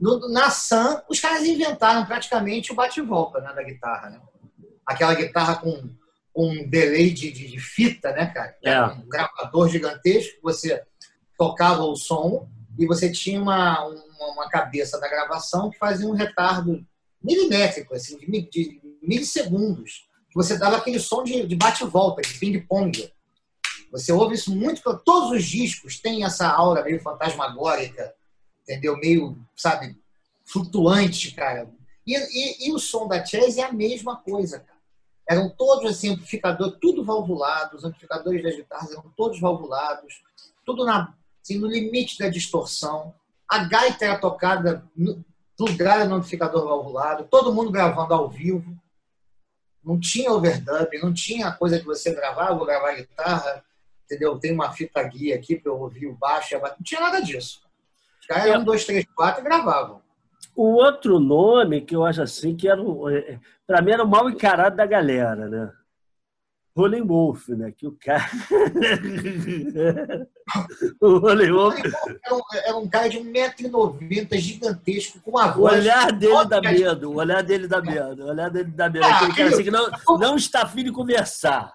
Speaker 3: No, na Sun, os caras inventaram praticamente o bate-volta né, da guitarra. Né? Aquela guitarra com, um delay de, de, de fita, né, cara? É. Um gravador gigantesco, você tocava o som e você tinha uma, uma, uma, cabeça da gravação que fazia um retardo milimétrico, assim, de, de milissegundos você dava aquele som de, de bate-volta, de ping-pong. Você ouve isso muito, todos os discos têm essa aura meio fantasmagórica, entendeu? Meio, sabe, flutuante, cara. E, e, e o som da Chess é a mesma coisa, cara. Eram todos assim, amplificador, tudo valvulado, os amplificadores das guitarras eram todos valvulados, tudo na, assim, no limite da distorção. A gaita era tocada lugar no amplificador valvulado, todo mundo gravando ao vivo não tinha overdub, não tinha coisa de você gravar, vou gravar guitarra, entendeu? Tem uma fita guia aqui para eu ouvir o baixo, não tinha nada disso. Os caras eram um, dois, três, quatro e gravavam.
Speaker 1: O outro nome que eu acho assim que era, é, é, para mim era o mal encarado da galera, né? Rolling Wolf, né? Que o cara.
Speaker 3: o Rolling Wolf. É um, é um cara de 1,90m, gigantesco, com uma voz.
Speaker 1: O olhar dele dá medo, o olhar dele dá medo, o olhar dele dá medo. Ah, Aquele cara assim que não, não está afim de conversar.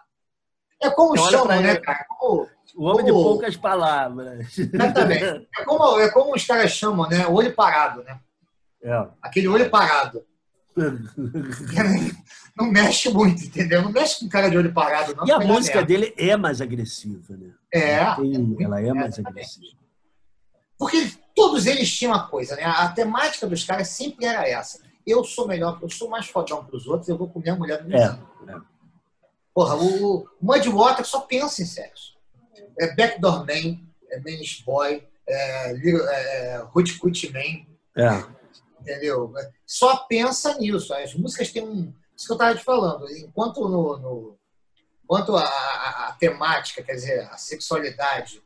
Speaker 3: É como então, chamam, né, cara? Como,
Speaker 1: o homem como... de poucas palavras.
Speaker 3: Exatamente. É como, é como os caras chamam, né? Olho parado, né? É. Aquele olho parado. Não mexe muito, entendeu? Não mexe com cara de olho parado, não.
Speaker 1: E a música dele é mais agressiva, né?
Speaker 3: É.
Speaker 1: Ela, tem, ela é mais agressiva.
Speaker 3: Porque todos eles tinham uma coisa, né? A temática dos caras sempre era essa. Eu sou melhor, eu sou mais fodão para os outros, eu vou comer a mulher do vizinho. É, é. Porra, o, Mudwater só pensa em sexo. É Backdoor Man, é Manish Boy, é, é, é Hood Man. É entendeu? Só pensa nisso. As músicas têm um. Isso que eu estava te falando. Enquanto, no, no enquanto a, a, a, temática, quer dizer, a sexualidade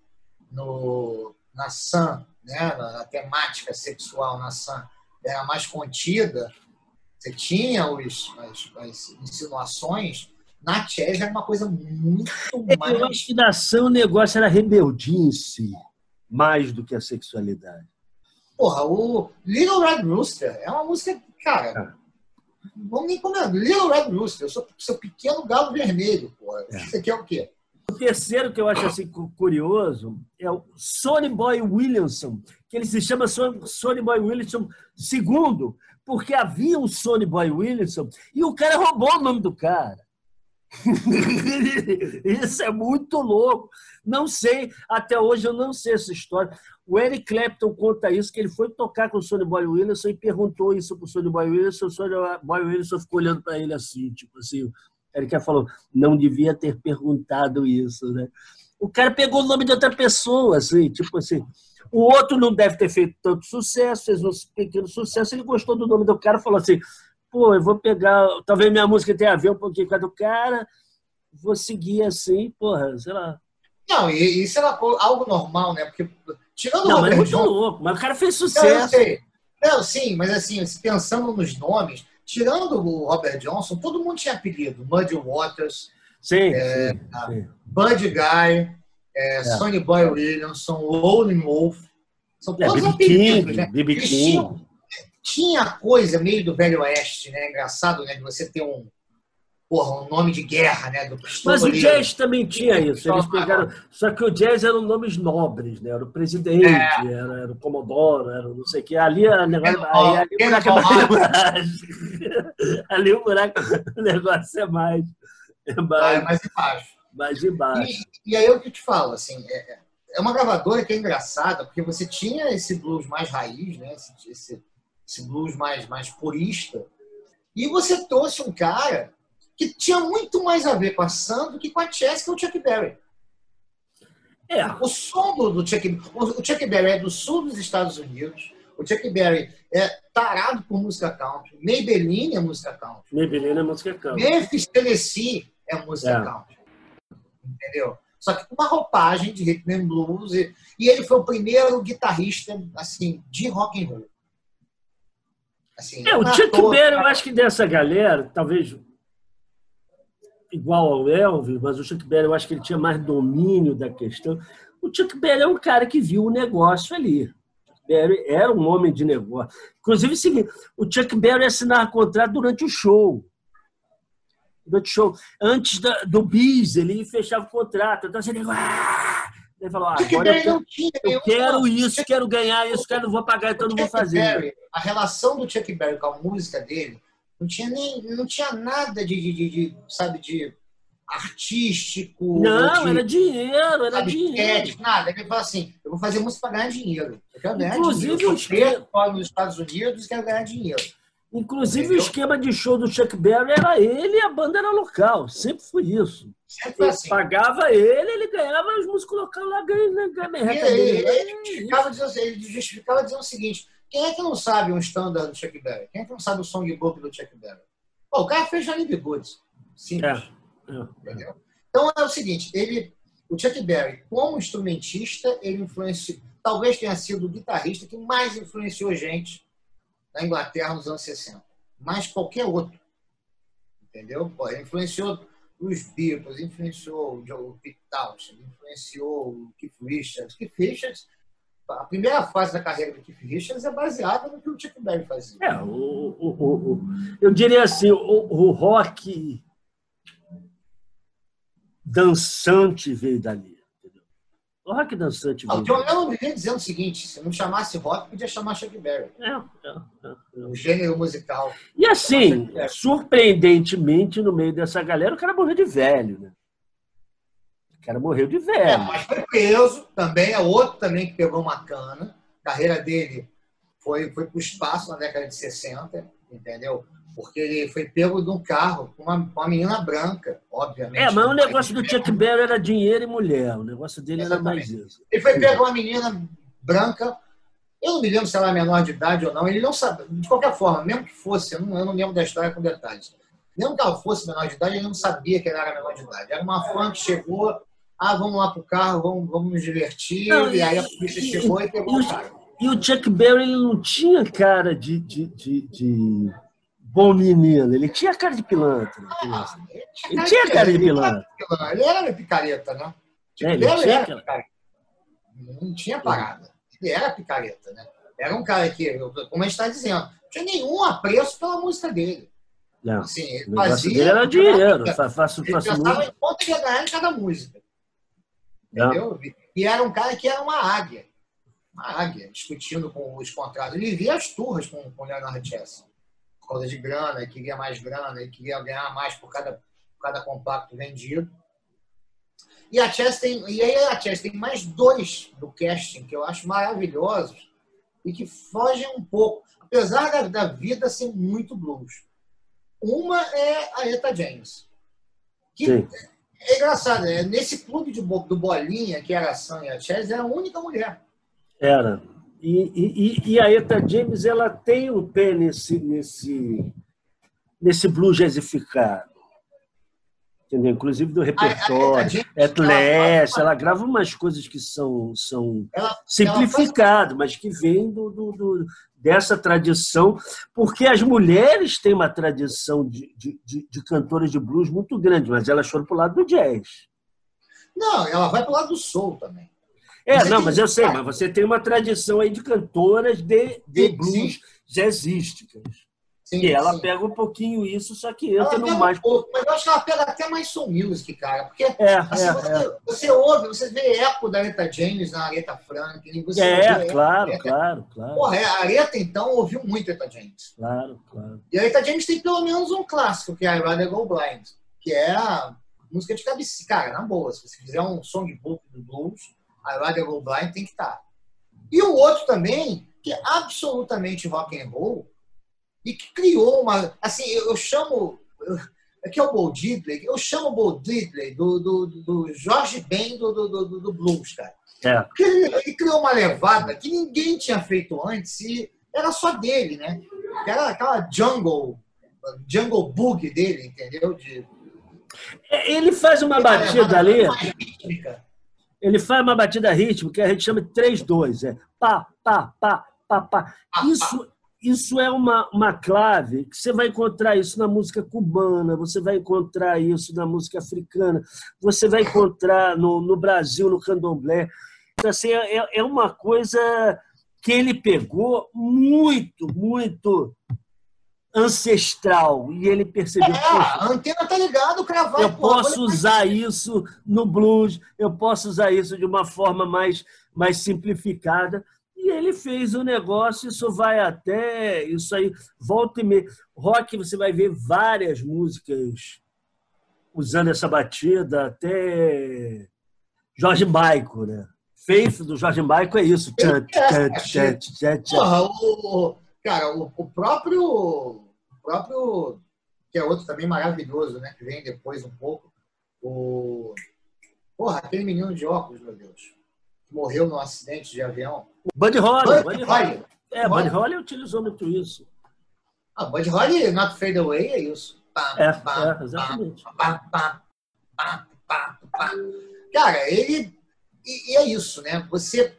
Speaker 3: no, na Sam, né, na, temática sexual na Sam, era mais contida, você tinha os, as, as insinuações. Na Chess era uma coisa muito mais.
Speaker 1: Eu acho que na Sam o negócio era rebeldice mais do que a sexualidade.
Speaker 3: Porra, o Little Red Rooster é uma música, cara. Vamos nem comentar. Little Red Rooster, eu sou seu pequeno galo vermelho, porra. É. Isso aqui é o quê?
Speaker 1: O terceiro que eu acho assim curioso é o Sonny Boy Williamson, que ele se chama Sonny Boy Williamson II, porque havia um Sonny Boy Williamson e o cara roubou o nome do cara. Isso é muito louco. Não sei, até hoje eu não sei essa história. O Eric Clapton conta isso, que ele foi tocar com o Sonny Boy Williamson e perguntou isso para o Sonny Boy Williamson. O Sonny Boy Williamson ficou olhando para ele assim, tipo assim. Eric falou, não devia ter perguntado isso, né? O cara pegou o nome de outra pessoa, assim, tipo assim. O outro não deve ter feito tanto sucesso, fez um pequeno sucesso. Ele gostou do nome do cara falou assim: pô, eu vou pegar. Talvez minha música tenha a ver um pouquinho com a do cara, vou seguir assim, porra, sei lá.
Speaker 3: Não, e isso era algo normal, né? Porque tirando
Speaker 1: não, o Robert mas é muito louco, mas o cara fez sucesso. Não.
Speaker 3: Não, sim, mas assim, pensando nos nomes, tirando o Robert Johnson, todo mundo tinha apelido. Muddy Waters,
Speaker 1: sim, é, sim,
Speaker 3: sim. Bud Guy, é, é. Sonny Boy Williamson, Lone Wolf. São
Speaker 1: é, todos é, apelidos, né? BB King.
Speaker 3: Tinha coisa meio do Velho Oeste, né? Engraçado, né? De você ter um, porra, um nome de guerra, né? Do
Speaker 1: Mas o jazz também tinha isso. Eles pegaram. Só que o jazz eram nomes nobres, né? Era o presidente, é. era, era, o Comodoro, era não sei o quê. Ali era negócio. Aí, ali, o buraco é ali o buraco, o negócio é mais.
Speaker 3: É mais, é mais embaixo.
Speaker 1: Mais embaixo.
Speaker 3: E, e aí eu que te falo, assim, é, é uma gravadora que é engraçada, porque você tinha esse blues mais raiz, né? Esse, esse, esse blues mais, mais purista. E você trouxe um cara que tinha muito mais a ver com a Sam do que com a Chess, que é o Chuck Berry. É. O som do, do Chuck o Chuck Berry é do sul dos Estados Unidos. O Chuck Berry é tarado por música country. Maybelline é música country.
Speaker 1: Maybelline é música country.
Speaker 3: Memphis, Tennessee é música é. country. Entendeu? Só que com uma roupagem de rhythm and blues. E, e ele foi o primeiro guitarrista assim de rock and roll.
Speaker 1: Assim, é, o Chuck Berry, eu acho que dessa galera, talvez igual ao Elvis, mas o Chuck Berry eu acho que ele tinha mais domínio da questão. O Chuck Berry é um cara que viu o negócio ali. Berry era um homem de negócio. Inclusive, é o seguinte, o Chuck Berry assinava contrato durante o show. Durante o show. Antes do bis, ele fechava o contrato. Então, assim, ele, ah! Ele falou, ah, agora eu, quero, eu quero isso, quero ganhar isso, quero, vou pagar, então não vou fazer.
Speaker 3: A relação do Chuck Berry com a música dele não tinha nem não tinha nada de, de, de, de sabe de artístico
Speaker 1: não de, era dinheiro era sabe, dinheiro.
Speaker 3: nada. Ele falou assim eu vou fazer música para ganhar dinheiro. Eu quero ganhar inclusive dinheiro. eu esquema... nos Estados Unidos e quero ganhar dinheiro
Speaker 1: inclusive Entendeu? o esquema de show do Chuck Berry era ele e a banda era local sempre foi isso sempre assim. pagava ele ele ganhava as músicas locais lá ganhando ganhando
Speaker 3: ele, ele, ele, justificava dizendo, ele justificava dizendo o seguinte quem é que não sabe um standard do Chuck Berry? Quem é que não sabe o songbook do Chuck Berry? Pô, o cara fez Johnny B. Goods. Simples. É, é, Entendeu? Então é o seguinte, ele, o Chuck Berry, como instrumentista, ele influenciou, talvez tenha sido o guitarrista que mais influenciou gente na Inglaterra nos anos 60. Mais qualquer outro. Entendeu? Pô, influenciou os Beatles, influenciou o Pete Townshend, influenciou o Keith Richards. Keith Richards a primeira fase da carreira do Keith Richards é baseada no que o Chuck Berry fazia.
Speaker 1: É, o, o, o eu diria assim, o, rock dançante veio dali. Rock dançante.
Speaker 3: Ah, o John Lennon vivia dizendo o seguinte: se não chamasse rock, podia chamar Chuck Berry.
Speaker 1: É, é, é,
Speaker 3: é. O gênero musical.
Speaker 1: E assim, surpreendentemente, no meio dessa galera, o cara morreu de velho, né? O cara morreu de velho. É,
Speaker 3: mas foi preso também, é outro também que pegou uma cana. A carreira dele foi, foi para o espaço na década de 60, entendeu? Porque ele foi pego de um carro com uma, uma menina branca, obviamente.
Speaker 1: É, mas o negócio do Chuck Berry era dinheiro e mulher. O negócio dele Exatamente. era mais isso.
Speaker 3: Ele foi pego uma menina branca. Eu não me lembro se ela era menor de idade ou não. Ele não sabe. De qualquer forma, mesmo que fosse, eu não, eu não lembro da história com detalhes. Mesmo que ela fosse menor de idade, ele não sabia que ela era menor de idade. Era uma fã que chegou ah, vamos lá pro carro, vamos, vamos nos divertir. Não, e, aí a polícia chegou e, e pegou o cara.
Speaker 1: E o Chuck Berry ele não tinha cara de, de, de, de bom menino, ele tinha cara de pilantra. Ah, ele tinha cara, de, pilantra.
Speaker 3: Ele era picareta, né?
Speaker 1: Tipo, é, ele ele era picareta.
Speaker 3: Não tinha parada. Ele era picareta, né? Era um cara que, como a gente está dizendo, não tinha nenhum apreço pela música dele.
Speaker 1: Não, assim, ele fazia. Dele era dinheiro. Faço, faço,
Speaker 3: ele pensava em quanto ia ganhar em cada música. Entendeu? E era um cara que era uma águia. Uma águia, discutindo com os contratos. Ele via as turras com, com o Leonard Chess. Por causa de grana, queria mais grana, ele queria ganhar mais por cada, cada compacto vendido. E a Chess tem, e aí a Chess tem mais dois do casting que eu acho maravilhosos e que fogem um pouco, apesar da, da vida ser muito blues. Uma é a Eta James, que Sim. é engraçado, é, nesse clube de, do Bolinha, que era a Sam e a Chess, era a única mulher.
Speaker 1: Era. E, e, e a Eta James ela tem um pé nesse, nesse, nesse blues jazzificado entendeu? Inclusive do repertório, Atlas, ela, ela grava umas coisas que são, são simplificadas, mas que vêm do, do, do, dessa tradição, porque as mulheres têm uma tradição de, de, de, de cantoras de blues muito grande, mas elas foram para o lado do jazz.
Speaker 3: Não, ela vai para o lado do soul também.
Speaker 1: É, você não, mas eu sei, mas você tem uma tradição aí de cantoras de, de blues sim. jazzísticas. Sim, e ela sim. pega um pouquinho isso, só que entra no mais. Um
Speaker 3: pouco, mas eu acho que ela pega até mais soul music, cara. Porque é, assim, é, você, é. você, ouve, você vê eco da Aretha James na Aretha Franklin. Você
Speaker 1: é, claro, claro, claro.
Speaker 3: Porra, é, a Aretha, então, ouviu muito Aretha James.
Speaker 1: Claro, claro.
Speaker 3: E a Aretha James tem pelo menos um clássico, que é I Rather Go Blind, que é a música de cabeça. Cara, na boa, se você fizer um songbook do blues, I Rather Go Blind tem que estar. E o outro também, que é absolutamente rock and roll, e que criou uma. Assim, eu, chamo. Aqui é o Bo Diddley, eu chamo o Bo Diddley do, do, do Jorge Ben do, do, do, do blues, cara. É. Porque ele, ele, criou uma levada que ninguém tinha feito antes e era só dele, né? Era aquela jungle, jungle bug dele, entendeu? De,
Speaker 1: é, ele faz uma batida ali. Ele faz uma batida rítmica que a gente chama de 3-2. É pá, pá, pá, pá, pá. Isso, isso é uma, uma clave que você vai encontrar isso na música cubana, você vai encontrar isso na música africana, você vai encontrar no, no Brasil, no candomblé. Então, assim, é, é uma coisa que ele pegou muito, muito ancestral e ele percebeu. É,
Speaker 3: a antena tá ligada, o cravado.
Speaker 1: Eu posso usar isso no blues, eu posso usar isso de uma forma mais, mais simplificada e ele fez o negócio, isso vai até. Isso aí, volta e meia. Rock, você vai ver várias músicas usando essa batida, até Jorge Michael, né? Faith do Jorge Michael é isso.
Speaker 3: Porra, o, cara, o, o, próprio. O próprio. Que é outro também maravilhoso, né? Que vem depois um pouco. O. Porra, aquele menino de óculos, meu Deus. Que morreu num acidente de avião.
Speaker 1: Buddy Holly. Buddy Holly. É, Buddy Holly utilizou muito isso.
Speaker 3: Ah, Buddy Holly, Not Fade Away, é isso.
Speaker 1: Pá, é, pá, é, exatamente. Pá,
Speaker 3: Cara, ele... E, e, é isso, né? Você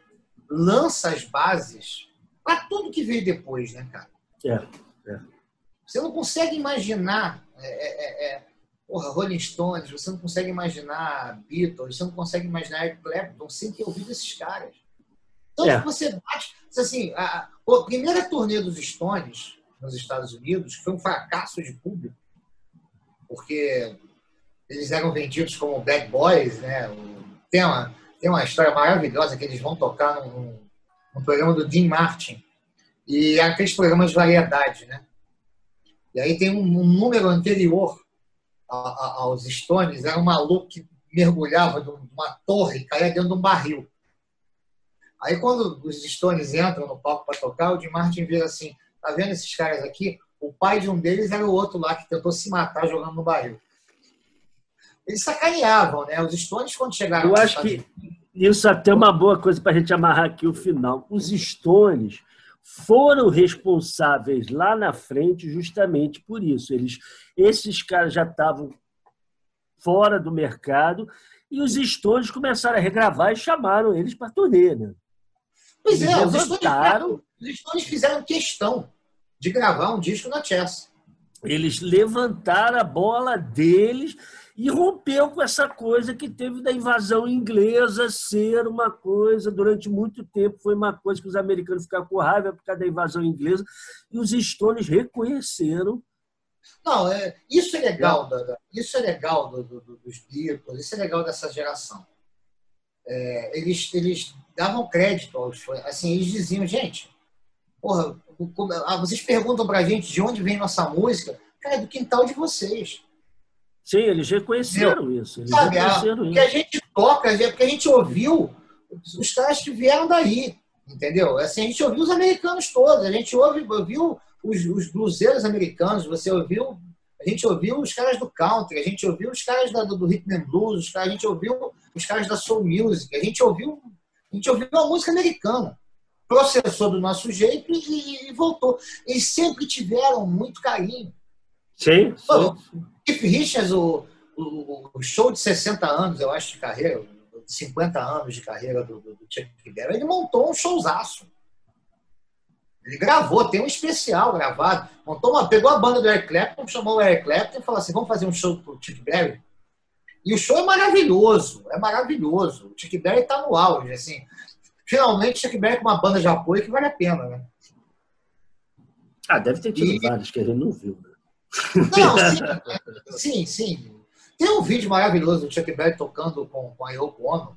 Speaker 3: lança as bases para tudo que veio depois, né, cara?
Speaker 1: É, é.
Speaker 3: Você não consegue imaginar... É, é, é, é porra, Rolling Stones, você não consegue imaginar Beatles, você não consegue imaginar Eric Clapton sem ter ouvido esses caras. Então, é. você bate. Assim, a, a primeira turnê dos Stones nos Estados Unidos foi um fracasso de público, porque eles eram vendidos como bad boys, né? Tem uma, tem uma história maravilhosa que eles vão tocar num, num programa do Dean Martin. E aqueles programas de variedade, né? E aí tem um, um número anterior a, a, aos Stones, era um maluco que mergulhava de uma torre e caía dentro de um barril. Aí quando os Stones entram no palco para tocar, o Jim Martin vira assim, tá vendo esses caras aqui? O pai de um deles era o outro lá que tentou se matar jogando no barril. Eles sacaneavam, né? Os Stones quando chegaram...
Speaker 1: Eu acho que isso até é uma boa coisa para a gente amarrar aqui o final. Os Stones foram responsáveis lá na frente justamente por isso. Eles, esses caras já estavam fora do mercado e os Stones começaram a regravar e chamaram eles para turnê, né?
Speaker 3: Pois é, os Stones, os Stones fizeram questão de gravar um disco na Chess.
Speaker 1: Eles levantaram a bola deles e rompeu com essa coisa que teve da invasão inglesa ser uma coisa, durante muito tempo, foi uma coisa que os americanos ficaram com raiva por causa da invasão inglesa, e os Stones reconheceram.
Speaker 3: Não, é, isso é legal, é. isso é legal do, do, dos Beatles, isso é legal dessa geração. É, eles, eles davam crédito aos. Assim, eles diziam, gente, porra, ah, vocês perguntam pra gente de onde vem nossa música. Cara, é do quintal de vocês.
Speaker 1: Sim, eles reconheceram Meu, isso. Eles
Speaker 3: sabe, reconheceram a, isso. que a gente toca, é porque a gente ouviu os caras que vieram daí, entendeu? Assim, a gente ouviu os americanos todos, a gente ouve, ouviu os, os bluseiros americanos, você ouviu, a gente ouviu os caras do country, a gente ouviu os caras da, do, do rhythm and blues, a gente ouviu os caras da soul music, a gente ouviu, a gente ouviu a música americana processou do nosso jeito e, e, voltou. Eles sempre tiveram muito carinho.
Speaker 1: Sim. Pô,
Speaker 3: Keith Richards, o, o, o, show de 60 anos, eu acho, de carreira, 50 anos de carreira do, do, do Chuck Berry, ele montou um showzaço. Ele gravou, tem um especial gravado. Montou uma, pegou a banda do Eric Clapton, chamou o Eric Clapton e falou assim: vamos fazer um show pro Chuck Berry. E o show é maravilhoso, é maravilhoso. O Chuck Berry está no auge, assim. Finalmente, Chuck Berry com uma banda de apoio que vale a pena, né?
Speaker 1: Ah, deve ter tido e... vários que a gente não viu, né?
Speaker 3: Não, sim, sim, sim. Tem um vídeo maravilhoso do Chuck Berry tocando com, com a Yoko Ono,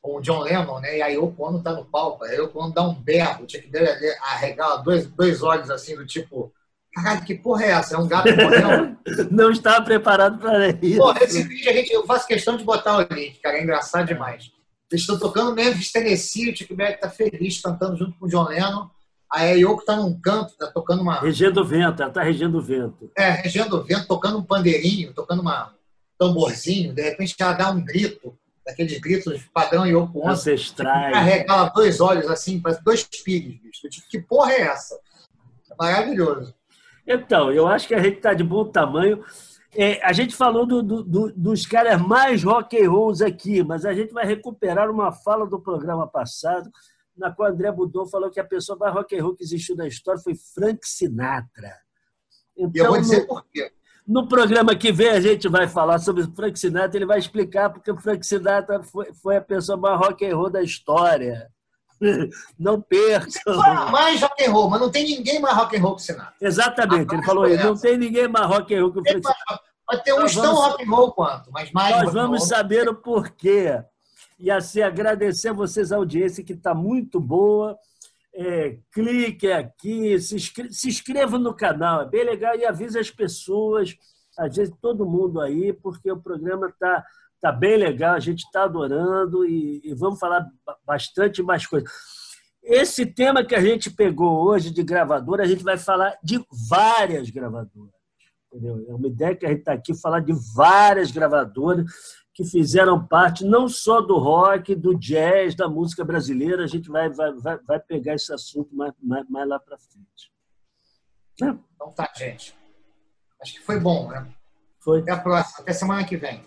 Speaker 3: com o John Lennon, né? E a Yoko Ono tá no palco, a Yoko Ono dá um berro, o Chuck Berry arregala dois, dois olhos assim, do tipo, caralho, que porra é essa? É um gato morrendo?
Speaker 1: Não estava preparado para isso. Pô,
Speaker 3: esse vídeo a gente, eu faço questão de botar o link, cara, é engraçado demais. Eles estão tocando Memphis, Tennessee, o Chuck Berry tá feliz cantando junto com o John Lennon. A Yoko tá num canto, tá tocando uma.
Speaker 1: Regendo o vento, ela tá regendo o vento.
Speaker 3: É, regendo o vento, tocando um pandeirinho, tocando uma tamborzinho, de repente ela dá um grito, daqueles gritos padrão Yoko Ono.
Speaker 1: Ancestrais.
Speaker 3: Carregava dois olhos assim, parece dois pires, bicho. Tipo, que porra é essa? É maravilhoso.
Speaker 1: Então, eu acho que a gente está de bom tamanho. É, a gente falou do, do, dos caras mais rock and rolls aqui, mas a gente vai recuperar uma fala do programa passado, na qual André Budon falou que a pessoa mais rock and roll que existiu na história foi Frank Sinatra.
Speaker 3: Então, e eu vou então, dizer no, por quê.
Speaker 1: No programa que vem a gente vai falar sobre o Frank Sinatra, ele vai explicar porque o Frank Sinatra foi, foi a pessoa mais rock and roll da história. Não percam.
Speaker 3: Mais rock and roll, mas não tem ninguém mais rock and roll que o Sinatra.
Speaker 1: Exatamente, ele falou isso. Não tem ninguém mais rock and roll que o Frank Sinatra.
Speaker 3: Vai ter uns tão rock and roll quanto, mas mais
Speaker 1: Nós vamos saber o porquê. E assim, agradecer a vocês a audiência que está muito boa. É, clique aqui, se, inscreva, se inscreva no canal, é bem legal e avise as pessoas, às vezes todo mundo aí, porque o programa está tá bem legal, a gente está adorando e, e vamos falar bastante mais coisas. Esse tema que a gente pegou hoje de gravadora, a gente vai falar de várias gravadoras. Entendeu? É uma ideia que a gente está aqui falar de várias gravadoras que fizeram parte não só do rock, do jazz, da música brasileira. A gente vai, vai, vai, vai pegar esse assunto mais, mais, mais lá para frente.
Speaker 3: Né? Então tá, gente. Acho que foi bom, né?
Speaker 1: Foi.
Speaker 3: Até a próxima. Até semana que vem.